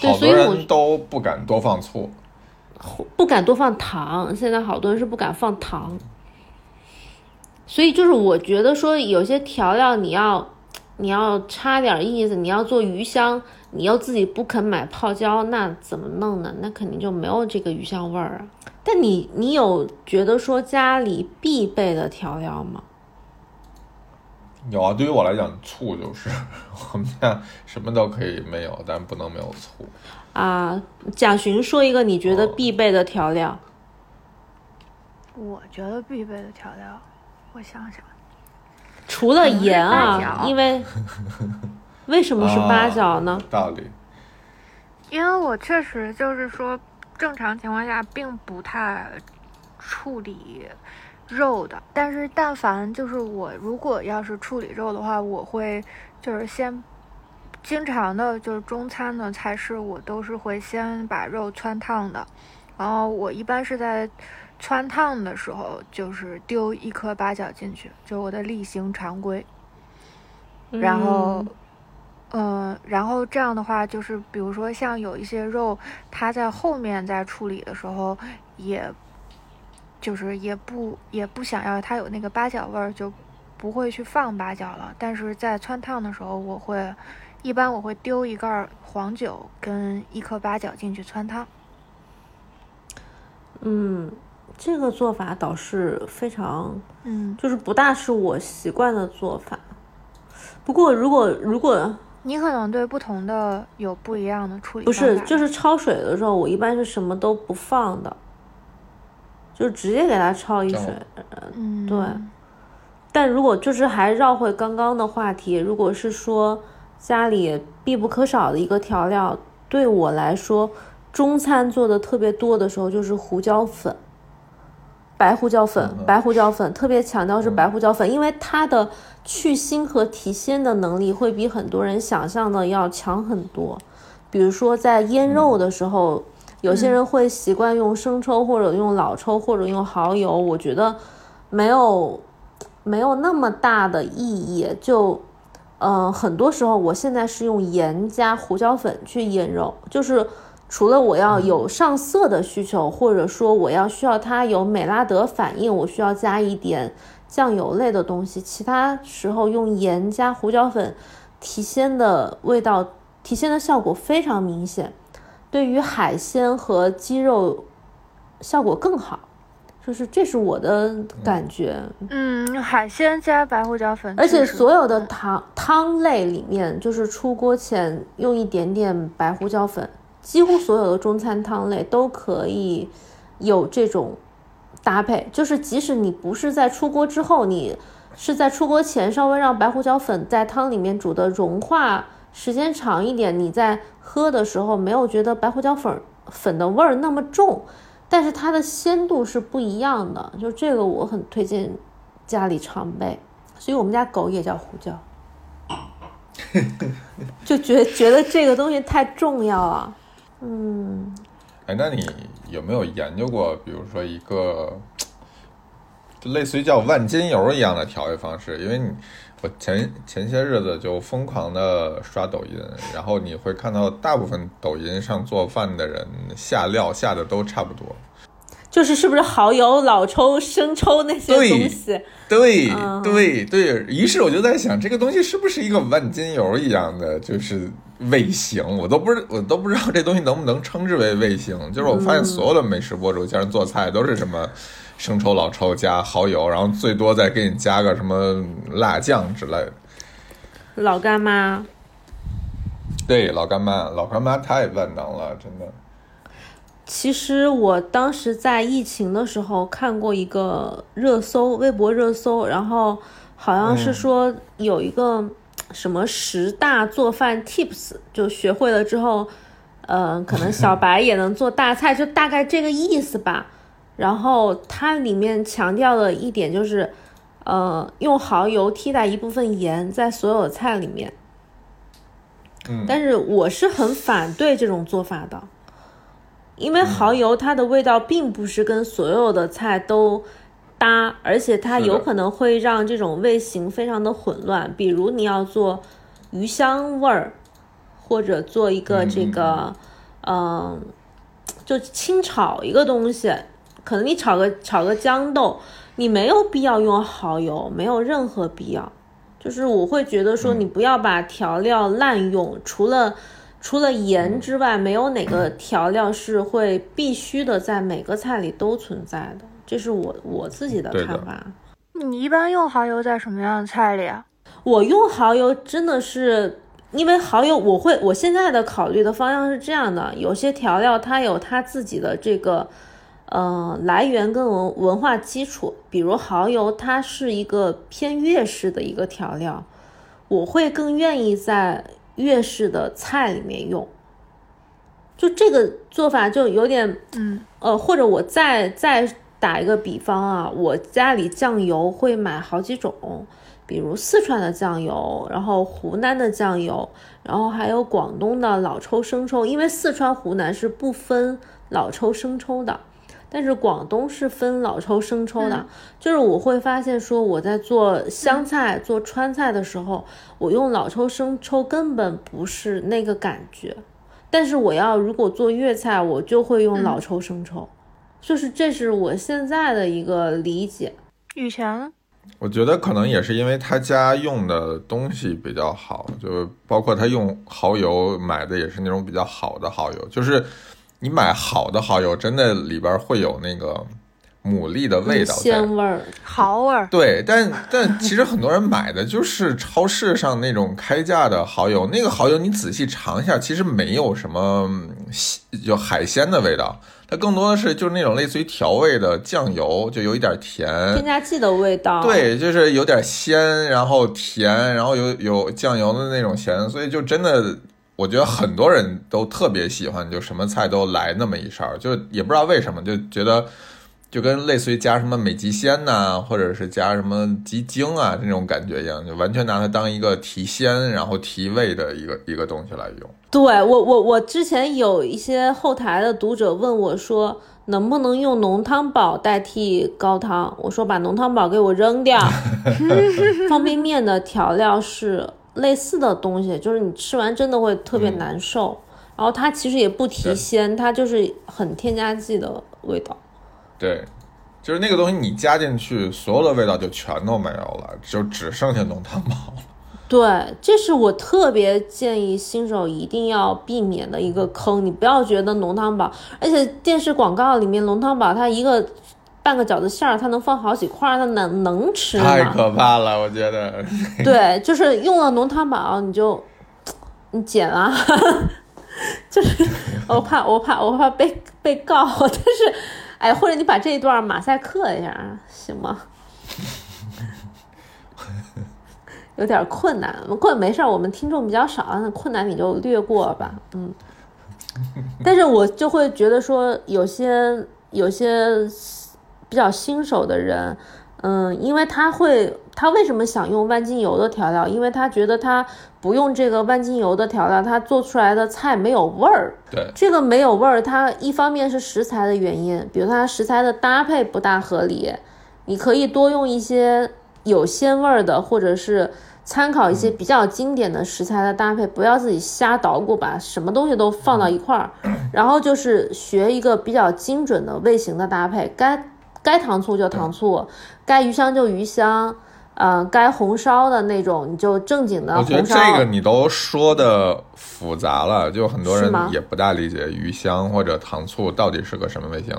对所以我人都不敢多放醋。不敢多放糖，现在好多人是不敢放糖，所以就是我觉得说有些调料你要你要差点意思，你要做鱼香，你又自己不肯买泡椒，那怎么弄呢？那肯定就没有这个鱼香味儿啊。但你你有觉得说家里必备的调料吗？有啊，对于我来讲，醋就是 [laughs] 我们家什么都可以没有，但不能没有醋。啊，蒋寻说一个你觉得哦必备的调料。我觉得必备的调料，我想想，除了盐啊，因为 [laughs] 为什么是八角呢？道理。因为我确实就是说，正常情况下并不太处理肉的，但是但凡就是我如果要是处理肉的话，我会就是先经常的就是中餐的菜式，我都是会先把肉汆烫的，然后我一般是在汆烫的时候就是丢一颗八角进去，就是我的例行常规。然后嗯，嗯，然后这样的话，就是比如说像有一些肉，它在后面在处理的时候，也，就是也不也不想要它有那个八角味儿，就不会去放八角了。但是在汆烫的时候，我会一般我会丢一盖黄酒跟一颗八角进去汆汤。嗯，这个做法倒是非常，嗯，就是不大是我习惯的做法。不过如果如果你可能对不同的有不一样的处理不是，就是焯水的时候，我一般是什么都不放的，就直接给它焯一水。嗯，对但如果就是还绕回刚刚的话题，如果是说家里必不可少的一个调料，对我来说，中餐做的特别多的时候就是胡椒粉，白胡椒粉，嗯。白胡椒粉，特别强调是白胡椒粉，因为它的去腥和提鲜的能力会比很多人想象的要强很多。比如说在腌肉的时候，有些人会习惯用生抽或者用老抽或者用蚝油，我觉得没有没有那么大的意义。就嗯、呃很多时候我现在是用盐加胡椒粉去腌肉，就是除了我要有上色的需求，或者说我要需要它有美拉德反应，我需要加一点酱油类的东西，其他时候用盐加胡椒粉提鲜的味道，提鲜的效果非常明显。对于海鲜和鸡肉效果更好，就是这是我的感觉。嗯，海鲜加白胡椒粉，而且所有的汤汤类里面，就是出锅前用一点点白胡椒粉，几乎所有的中餐汤类都可以有这种搭配。就是即使你不是在出锅之后，你是在出锅前稍微让白胡椒粉在汤里面煮的融化时间长一点，你在喝的时候没有觉得白胡椒粉粉的味儿那么重，但是它的鲜度是不一样的。就这个我很推荐家里常备。所以我们家狗也叫胡椒，就觉觉得这个东西太重要了。嗯，哎，那你有没有研究过，比如说一个，类似于叫万金油一样的调味方式？因为你，我前前些日子就疯狂的刷抖音，然后你会看到大部分抖音上做饭的人下料下的都差不多。就是是不是蚝油、老抽、生抽那些东西？对嗯对对，于是我就在想，这个东西是不是一个万金油一样的，就是味型？我都不知我都不知道这东西能不能称之为味型。就是我发现所有的美食博主教人做菜都是什么生抽、老抽加蚝油，然后最多再给你加个什么辣酱之类的。老干妈，对，老干妈，老干妈太万能了，真的。其实我当时在疫情的时候看过一个热搜，微博热搜，然后好像是说有一个什么十大做饭 tips，就学会了之后，呃，可能小白也能做大菜，就大概这个意思吧。然后它里面强调的一点就是，呃，用蚝油替代一部分盐在所有菜里面。嗯，但是我是很反对这种做法的，因为蚝油它的味道并不是跟所有的菜都搭，而且它有可能会让这种味型非常的混乱。比如你要做鱼香味儿，或者做一个这个，嗯、就清炒一个东西，可能你炒个炒个豇豆，你没有必要用蚝油，没有任何必要。就是我会觉得说，你不要把调料滥用，除了除了盐之外，没有哪个调料是会必须的在每个菜里都存在的，这是我我自己的看法。你一般用蚝油在什么样的菜里啊？我用蚝油真的是因为蚝油，我会我现在的考虑的方向是这样的：有些调料它有它自己的这个呃来源跟文文化基础，比如蚝油，它是一个偏粤式的一个调料，我会更愿意在粤式的菜里面用。就这个做法就有点嗯呃，或者我再再打一个比方啊，我家里酱油会买好几种，比如四川的酱油，然后湖南的酱油，然后还有广东的老抽、生抽，因为四川、湖南是不分老抽、生抽的。但是广东是分老抽、生抽的，就是我会发现说我在做湘菜、做川菜的时候，我用老抽、生抽根本不是那个感觉，但是我要如果做粤菜，我就会用老抽、生抽，就是这是我现在的一个理解。以前呢？我觉得可能也是因为他家用的东西比较好，就包括他用蚝油买的也是那种比较好的蚝油，就是你买好的蚝油，真的里边会有那个。牡蛎的味道，鲜味儿，蚝味儿。对，但但其实很多人买的就是超市上那种开价的蚝油，那个蚝油你仔细尝一下，其实没有什么就海鲜的味道，它更多的是就是那种类似于调味的酱油，就有一点甜，添加剂的味道。对，就是有点鲜，然后甜，然后有有酱油的那种咸，所以就真的，我觉得很多人都特别喜欢，就什么菜都来那么一勺，就也不知道为什么，就觉得。就跟类似于加什么美极鲜呐，或者是加什么鸡精啊这种感觉一样，就完全拿它当一个提鲜然后提味的一个一个东西来用。对我我我之前有一些后台的读者问我说，能不能用浓汤宝代替高汤？我说把浓汤宝给我扔掉。[laughs] 方便面的调料是类似的东西，就是你吃完真的会特别难受。然后它其实也不提鲜，它就是很添加剂的味道。对，就是那个东西，你加进去，所有的味道就全都没有了，就只剩下浓汤宝了。对，这是我特别建议新手一定要避免的一个坑。你不要觉得浓汤宝，而且电视广告里面浓汤宝，它一个半个饺子馅儿，它能放好几块，它能能吃太可怕了，我觉得。[laughs] 对，就是用了浓汤宝，你就你减啊，[laughs] 就是 [laughs] 我怕我怕我怕被被告，但是。哎，或者你把这一段马赛克一下，行吗？有点困难，困没事儿，我们听众比较少，那困难你就略过吧。嗯，但是我就会觉得说，有些有些比较新手的人。嗯，因为他会，他为什么想用万金油的调料？因为他觉得他不用这个万金油的调料，他做出来的菜没有味儿。对，这个没有味儿，它一方面是食材的原因，比如它食材的搭配不大合理。你可以多用一些有鲜味儿的，或者是参考一些比较经典的食材的搭配，不要自己瞎捣鼓，把什么东西都放到一块儿。然后就是学一个比较精准的味型的搭配，该。该糖醋就糖醋，该鱼香就鱼香，嗯，该红烧的那种你就正经的红烧。我觉得这个你都说的复杂了，就很多人也不大理解鱼香或者糖醋到底是个什么味型。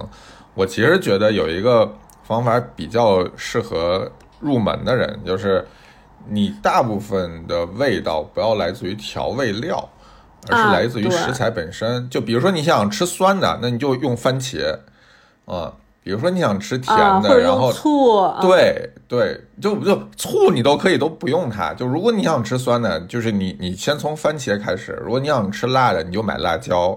我其实觉得有一个方法比较适合入门的人，就是你大部分的味道不要来自于调味料，而是来自于食材本身。就比如说你想吃酸的，那你就用番茄，啊。比如说你想吃甜的，然后醋，对对，就就醋你都可以都不用它。就如果你想吃酸的，就是你你先从番茄开始；如果你想吃辣的，你就买辣椒。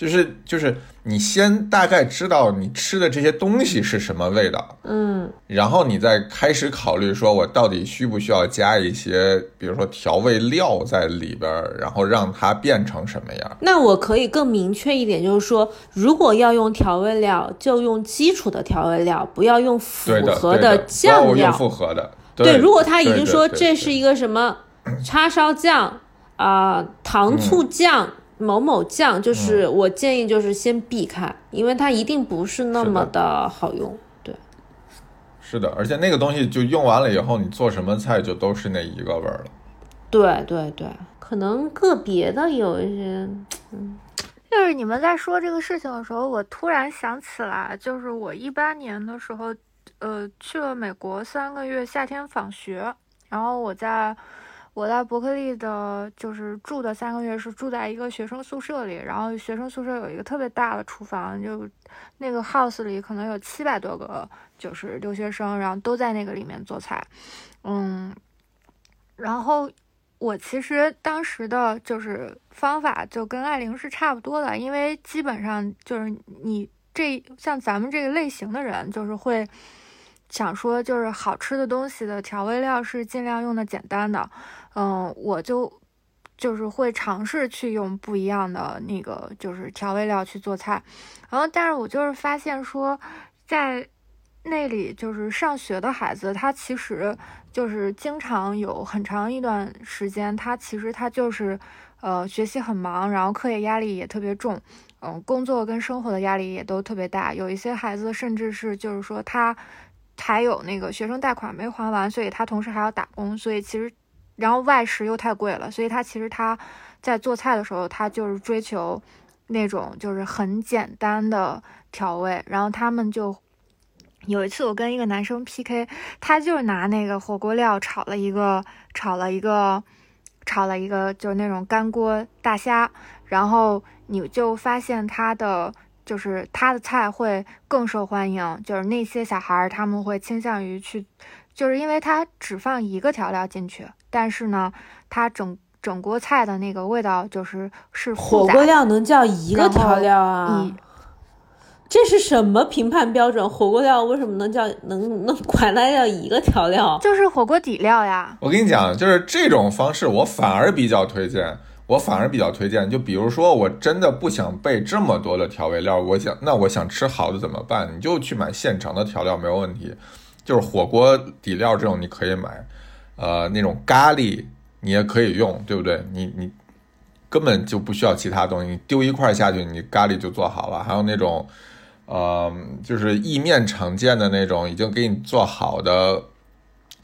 就是就是你先大概知道你吃的这些东西是什么味道，嗯，然后你再开始考虑说，我到底需不需要加一些，比如说调味料在里边，然后让它变成什么样？那我可以更明确一点，就是说，如果要用调味料，就用基础的调味料，不要用复合的酱料。复合的，对。如果他已经说这是一个什么叉烧酱啊，糖醋酱。某某酱就是我建议就是先避开，因为它一定不是那么的好用。对，是的，而且那个东西就用完了以后，你做什么菜就都是那一个味儿了。对对对，可能个别的有一些，嗯，就是你们在说这个事情的时候，我突然想起来，就是我一八年的时候，呃，去了美国三个月夏天访学，然后我在。我在伯克利的，就是住的三个月是住在一个学生宿舍里，然后学生宿舍有一个特别大的厨房，就那个 house 里可能有七百多个，就是留学生，然后都在那个里面做菜，嗯，然后我其实当时的就是方法就跟艾玲是差不多的，因为基本上就是你这像咱们这个类型的人，就是会。想说就是好吃的东西的调味料是尽量用的简单的，嗯，我就就是会尝试去用不一样的那个就是调味料去做菜，然后但是我就是发现说，在那里就是上学的孩子，他其实就是经常有很长一段时间，他其实他就是呃学习很忙，然后课业压力也特别重，嗯，工作跟生活的压力也都特别大，有一些孩子甚至是就是说他。还有那个学生贷款没还完，所以他同时还要打工，所以其实，然后外食又太贵了，所以他其实他在做菜的时候，他就是追求那种就是很简单的调味。然后他们就有一次，我跟一个男生 PK，他就是拿那个火锅料炒了一个炒了一个炒了一个就是那种干锅大虾，然后你就发现他的。就是他的菜会更受欢迎，就是那些小孩儿他们会倾向于去，就是因为他只放一个调料进去，但是呢，他整整锅菜的那个味道就是是火锅料能叫一个调料啊？这是什么评判标准？火锅料为什么能叫能能管它叫一个调料？就是火锅底料呀。我跟你讲，就是这种方式，我反而比较推荐。我反而比较推荐，就比如说，我真的不想备这么多的调味料，我想，那我想吃好的怎么办？你就去买现成的调料，没有问题。就是火锅底料这种你可以买，呃，那种咖喱你也可以用，对不对？你你根本就不需要其他东西，你丢一块下去，你咖喱就做好了。还有那种，呃，就是意面常见的那种，已经给你做好的。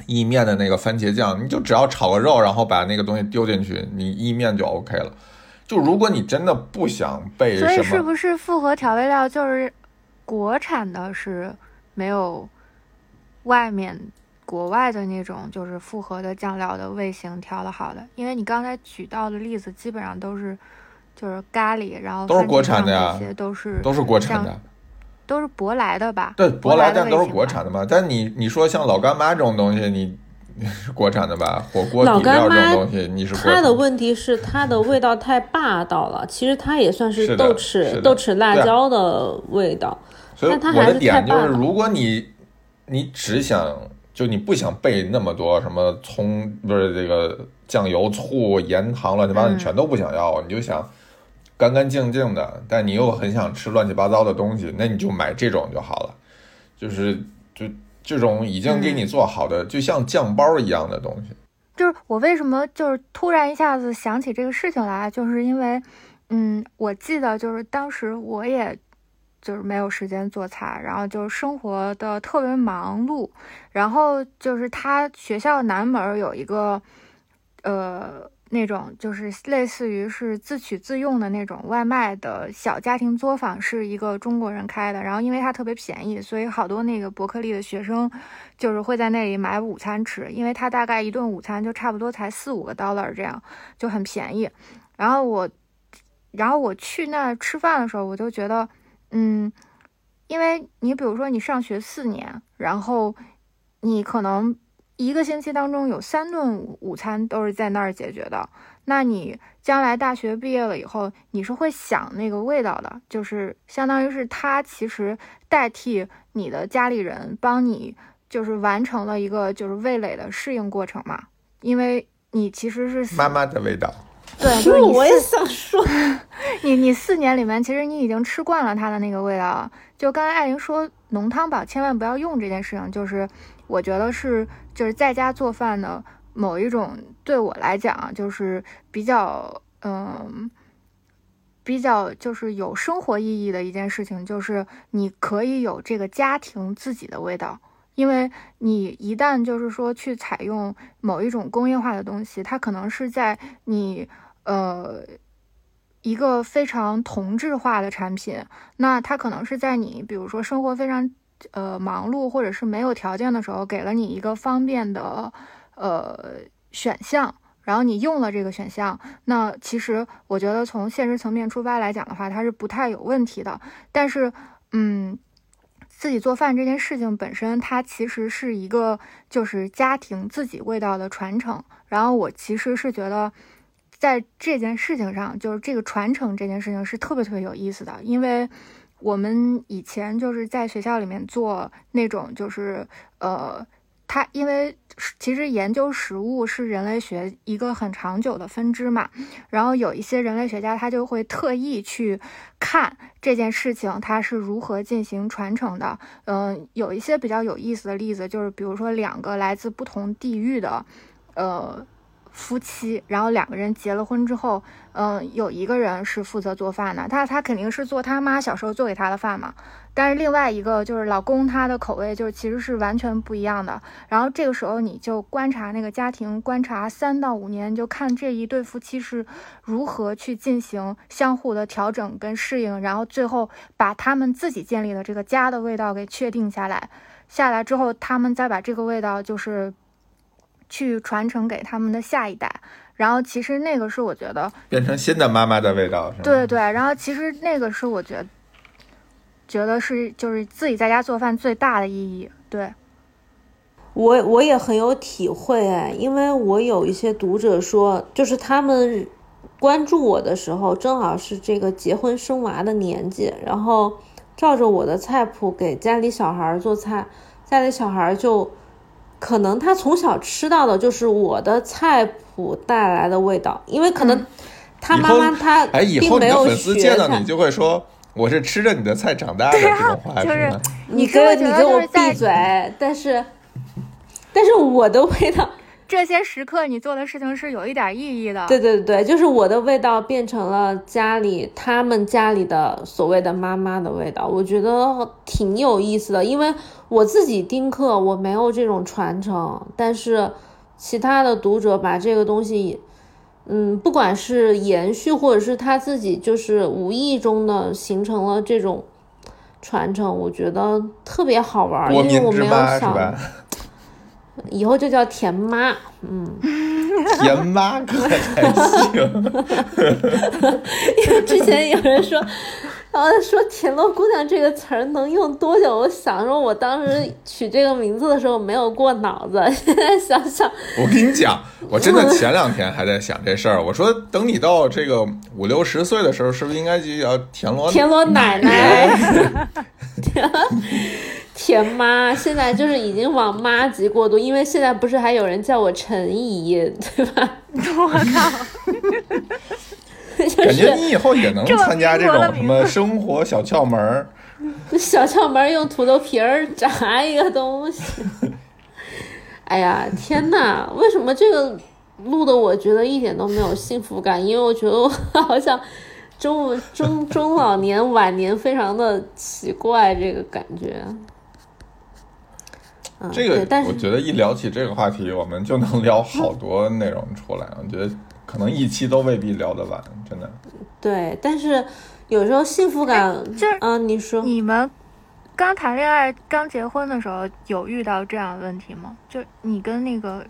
意面的那个番茄酱，你就只要炒个肉，然后把那个东西丢进去，你意面就 OK 了。就如果你真的不想备，所以是不是复合调味料就是国产的是没有外面国外的那种就是复合的酱料的味型调的好的？因为你刚才举到的例子基本上都是就是咖喱，然后都是国产的呀，都是都是国产的。都是舶来的吧？对，舶来但都是国产的嘛。但你你说像老干妈这种东西，你是国产的吧？火锅底料这种东西，你是它的问题是它的味道太霸道了。其实它也算是豆豉豆豉辣椒的味道，但它还是太霸道。如果你你只想就你不想备那么多什么葱不是这个酱油、醋、盐、糖乱七八糟，你全都不想要，你就想。干干净净的，但你又很想吃乱七八糟的东西，那你就买这种就好了。就是就这种已经给你做好的，就像酱包一样的东西。就是我为什么就是突然一下子想起这个事情来，就是因为，嗯，我记得就是当时我也就是没有时间做菜，然后就是生活的特别忙碌，然后就是他学校南门有一个，呃。那种就是类似于是自取自用的那种外卖的小家庭作坊，是一个中国人开的。然后因为它特别便宜，所以好多那个伯克利的学生就是会在那里买午餐吃，因为它大概一顿午餐就差不多才四五个 dollar 这样，就很便宜。然后我，然后我去那吃饭的时候，我就觉得，嗯，因为你比如说你上学四年，然后你可能。一个星期当中有三顿午餐都是在那儿解决的，那你将来大学毕业了以后，你是会想那个味道的，就是相当于是他其实代替你的家里人帮你，就是完成了一个就是味蕾的适应过程嘛，因为你其实是妈妈的味道。对，就是 [laughs] 我也想说，[laughs] 你你四年里面，其实你已经吃惯了它的那个味道了。就刚才艾琳说浓汤宝千万不要用这件事情，就是我觉得是就是在家做饭的某一种对我来讲就是比较嗯比较就是有生活意义的一件事情，就是你可以有这个家庭自己的味道。因为你一旦就是说去采用某一种工业化的东西，它可能是在你呃一个非常同质化的产品，那它可能是在你比如说生活非常呃忙碌或者是没有条件的时候，给了你一个方便的呃选项，然后你用了这个选项，那其实我觉得从现实层面出发来讲的话，它是不太有问题的。但是，嗯。自己做饭这件事情本身，它其实是一个就是家庭自己味道的传承。然后我其实是觉得，在这件事情上，就是这个传承这件事情是特别特别有意思的，因为我们以前就是在学校里面做那种就是呃。它因为其实研究食物是人类学一个很长久的分支嘛，然后有一些人类学家他就会特意去看这件事情它是如何进行传承的。嗯，有一些比较有意思的例子，就是比如说两个来自不同地域的，呃，夫妻，然后两个人结了婚之后，嗯，有一个人是负责做饭的，他他肯定是做他妈小时候做给他的饭嘛。但是另外一个就是老公，他的口味就是其实是完全不一样的。然后这个时候你就观察那个家庭，观察三到五年，就看这一对夫妻是如何去进行相互的调整跟适应，然后最后把他们自己建立的这个家的味道给确定下来。下来之后，他们再把这个味道就是去传承给他们的下一代。然后其实那个是我觉得变成新的妈妈的味道，是吗？对对。然后其实那个是我觉得。觉得是就是自己在家做饭最大的意义，对我我也很有体会哎，因为我有一些读者说，就是他们关注我的时候，正好是这个结婚生娃的年纪，然后照着我的菜谱给家里小孩做菜，家里小孩就可能他从小吃到的就是我的菜谱带来的味道，因为可能他妈妈他哎以后你的粉丝见到你就会说。我是吃着你的菜长大的，这种话是吗？你给我你给我闭嘴！但是，但是我的味道，这些时刻你做的事情是有一点意义的。对对对，就是我的味道变成了家里他们家里的所谓的妈妈的味道，我觉得挺有意思的。因为我自己丁克，我没有这种传承，但是其他的读者把这个东西。嗯，不管是延续，或者是他自己，就是无意中的形成了这种传承，我觉得特别好玩。因为我没有想，以后就叫田妈，嗯，[laughs] 田妈可还行。因为之前有人说。然后说“田螺姑娘”这个词儿能用多久？我想说，我当时取这个名字的时候没有过脑子。现在想想，我跟你讲，我真的 [laughs] 前两天还在想这事儿。我说，等你到这个五六十岁的时候，是不是应该就叫田螺田螺奶奶？[laughs] 田田妈，现在就是已经往妈级过渡，因为现在不是还有人叫我陈姨，对吧？我靠！感觉你以后也能参加这种什么生活小窍门儿。小窍门用土豆皮儿炸一个东西。[laughs] 哎呀，天哪！为什么这个录的我觉得一点都没有幸福感？因为我觉得我好像中中中老年晚年非常的奇怪，这个感觉。这个但是，我觉得一聊起这个话题，我们就能聊好多内容出来。我觉得。可能一期都未必聊得完，真的。对，但是有时候幸福感就是，嗯，你说你们刚谈恋爱、刚结婚的时候有遇到这样的问题吗？就你跟那个，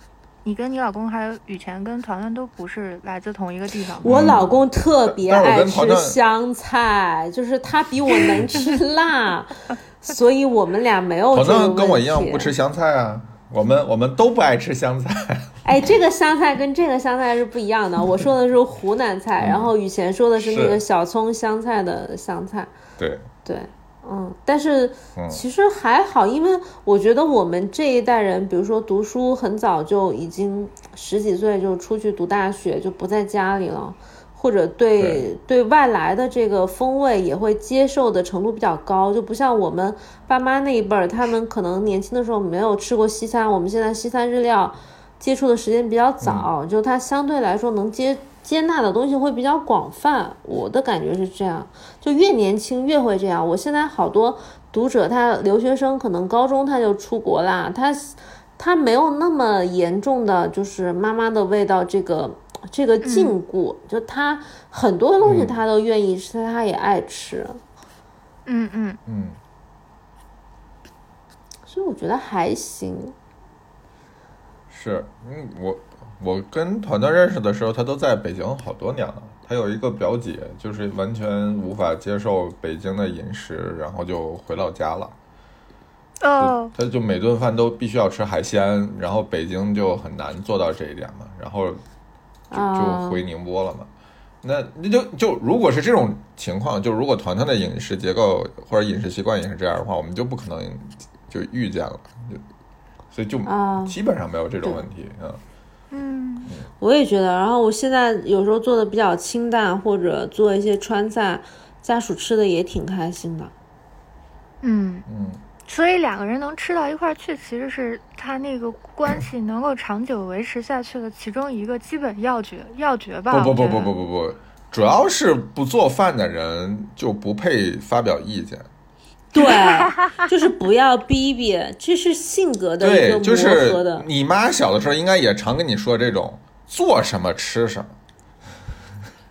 你跟你老公还有雨前跟团团都不是来自同一个地方。我老公特别爱吃香菜，就是他比我能吃辣，所以我们俩没有。团团跟我一样不吃香菜啊。我们我们都不爱吃香菜，哎，这个香菜跟这个香菜是不一样的。我说的是湖南菜，然后雨前说的是那个小葱香菜的香菜。对对，嗯，但是其实还好，因为我觉得我们这一代人，比如说读书很早就已经十几岁就出去读大学，就不在家里了。或者对对。外来的这个风味也会接受的程度比较高，就不像我们爸妈那一辈儿，他们可能年轻的时候没有吃过西餐，我们现在西餐日料接触的时间比较早，就它相对来说能接接纳的东西会比较广泛。我的感觉是这样，就越年轻越会这样。我现在好多读者，他留学生可能高中他就出国啦，他他没有那么严重的就是妈妈的味道这个。这个禁锢，就他很多东西他都愿意吃，他也爱吃。嗯嗯嗯。所以我觉得还行。是，嗯，我我跟团团认识的时候，他都在北京好多年了。他有一个表姐，就是完全无法接受北京的饮食，然后就回老家了。哦。他就每顿饭都必须要吃海鲜，然后北京就很难做到这一点嘛，然后。就就回宁波了嘛，那那就就如果是这种情况，就如果团团的饮食结构或者饮食习惯也是这样的话，我们就不可能就遇见了，就所以就基本上没有这种问题啊。嗯，我也觉得。然后我现在有时候做的比较清淡，或者做一些川菜，家属吃的也挺开心的。嗯嗯，所以两个人能吃到一块儿去，其实是他那个关系能够长久维持下去的其中一个基本要诀要诀吧。不不不不不不不，主要是不做饭的人就不配发表意见。对，[laughs] 就是不要逼逼，这是性格的一个对，磨就是合的。你妈小的时候应该也常跟你说这种做什么吃什么。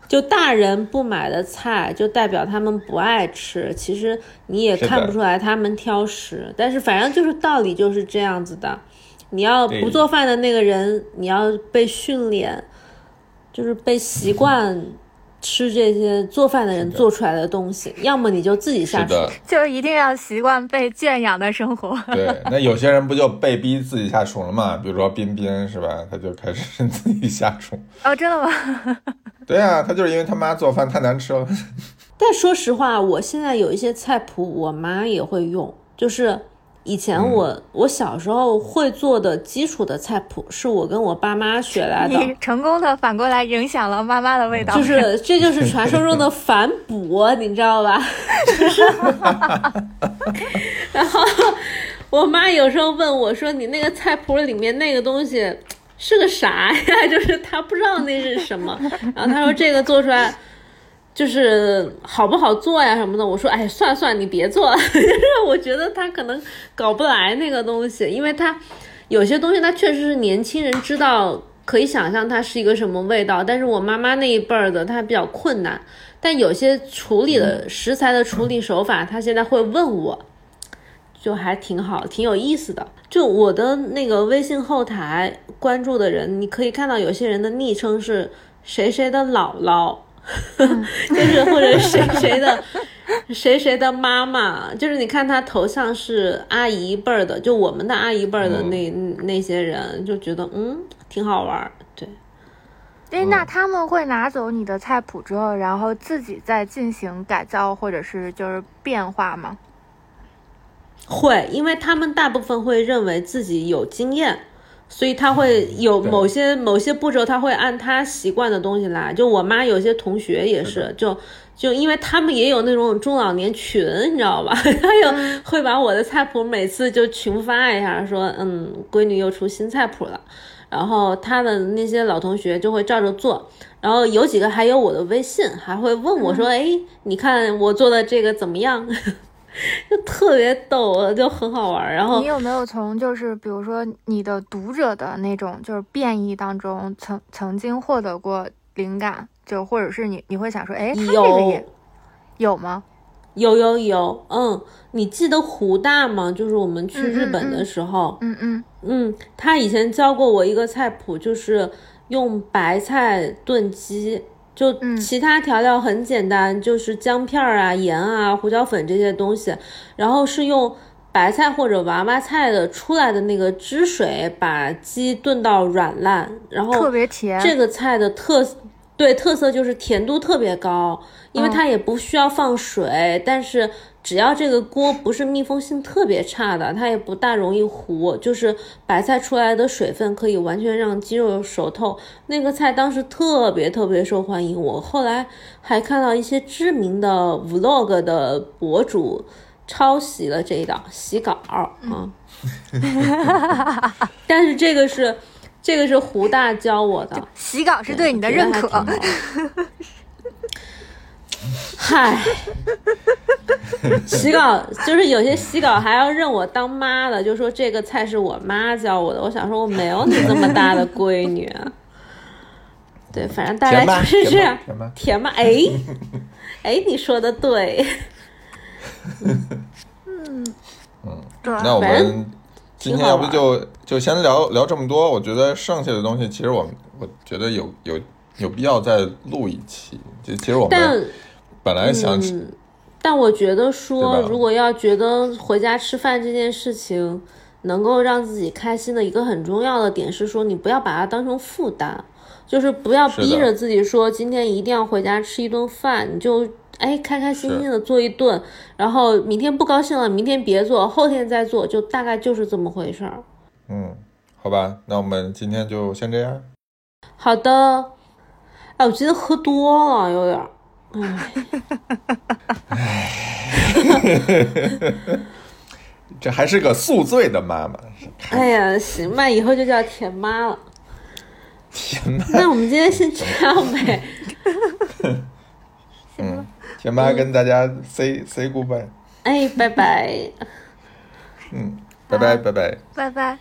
就大人不买的菜，就代表他们不爱吃。其实你也看不出来他们挑食，但是反正就是道理就是这样子的。你要不做饭的那个人，你要被训练，就是被习惯吃这些做饭的人做出来的东西，[laughs] 要么你就自己下厨。就是一定要习惯被圈养的生活。[laughs] 对。那有些人不就被逼自己下厨了吗？比如说彬彬是吧？他就开始自己下厨。哦，真的吗？[laughs] 对啊，他就是因为他妈做饭太难吃了。但说实话，我现在有一些菜谱，我妈也会用。就是以前我、嗯我小时候会做的基础的菜谱，是我跟我爸妈学来的。你成功的反过来影响了妈妈的味道。就是 [laughs] 这就是传说中的反哺，你知道吧？就是，然后我妈有时候问我说：“你那个菜谱里面那个东西是个啥呀？” [laughs] 就是她不知道那是什么，然后她说这个做出来。就是好不好做呀什么的，我说哎，算了算，你别做了。[laughs] 我觉得他可能搞不来那个东西，因为他有些东西它确实是年轻人知道，可以想象它是一个什么味道，但是我妈妈那一辈儿的它比较困难。但有些处理的食材的处理手法，她现在会问我，就还挺好，挺有意思的。就我的那个微信后台关注的人，你可以看到有些人的昵称是谁谁的姥姥。[laughs] 就是或者谁谁的谁谁的妈妈，就是你看他头像是阿姨辈儿的，就我们的阿姨辈儿的那、那些人，就觉得嗯挺好玩儿，对。哎，那他们会拿走你的菜谱之后，然后自己再进行改造或者是就是变化吗？会，因为他们大部分会认为自己有经验，所以他会有某些某些步骤，他会按他习惯的东西来。就我妈有些同学也是，就就因为他们也有那种中老年群，你知道吧？[laughs] 他有会把我的菜谱每次就群发一下，说嗯，闺女又出新菜谱了。然后他的那些老同学就会照着做，然后有几个还有我的微信，还会问我说：“哎，你看我做的这个怎么样？” [laughs] [laughs] 就特别逗，就很好玩。然后你有没有从就是比如说你的读者的那种就是变异当中曾曾经获得过灵感，就或者是你你会想说，哎，他这个有也有吗？有有有，嗯，你记得胡大吗？就是我们去日本的嗯时候，嗯嗯嗯，他以前教过我一个菜谱，就是用白菜炖鸡，就嗯其他调料很简单，就是姜片儿啊、盐啊、胡椒粉这些东西，然后是用白菜或者娃娃菜的出来的那个汁水把鸡炖到软烂，然后特别甜。这个菜的特对特色就是甜度特别高，因为嗯它也不需要放水，但是只要这个锅不是密封性特别差的，它也不大容易糊，就是白菜出来的水分可以完全让鸡肉熟透。那个菜当时特别特别受欢迎，我后来还看到一些知名的 vlog 的博主。抄袭了这一道洗稿啊，[laughs] 但是这个是这个是胡大教我的，洗稿是对你的认可。嗨，洗稿就是有些洗稿还要认我当妈的，就说这个菜是我妈教我的。我想说我没有你那么大的闺女。对，反正大概甜吧就是这样。甜吧 [laughs] 甜吗？哎，[laughs] 哎，你说的对。嗯嗯，那我们今天要不就就先聊聊这么多？我觉得剩下的东西，其实我我觉得有有有必要再录一期。就其实我但们本来想嗯，但我觉得说，如果要觉得回家吃饭这件事情能够让自己开心的一个很重要的点是说，你不要把它当成负担，就是不要逼着自己说今天一定要回家吃一顿饭，你就哎开开心心的做一顿，然后明天不高兴了，明天别做，后天再做，就大概就是这么回事儿。嗯，好吧，那我们今天就先这样。好的，哎，我今天喝多了，有点儿，哎。[laughs] 这还是个宿醉的妈妈。[laughs] 哎呀，行吧，以后就叫甜妈了。天呐，那我们今天先这样呗。[laughs] 嗯，甜妈跟大家 say say goodbye。哎，拜拜。嗯，拜拜拜拜。拜拜。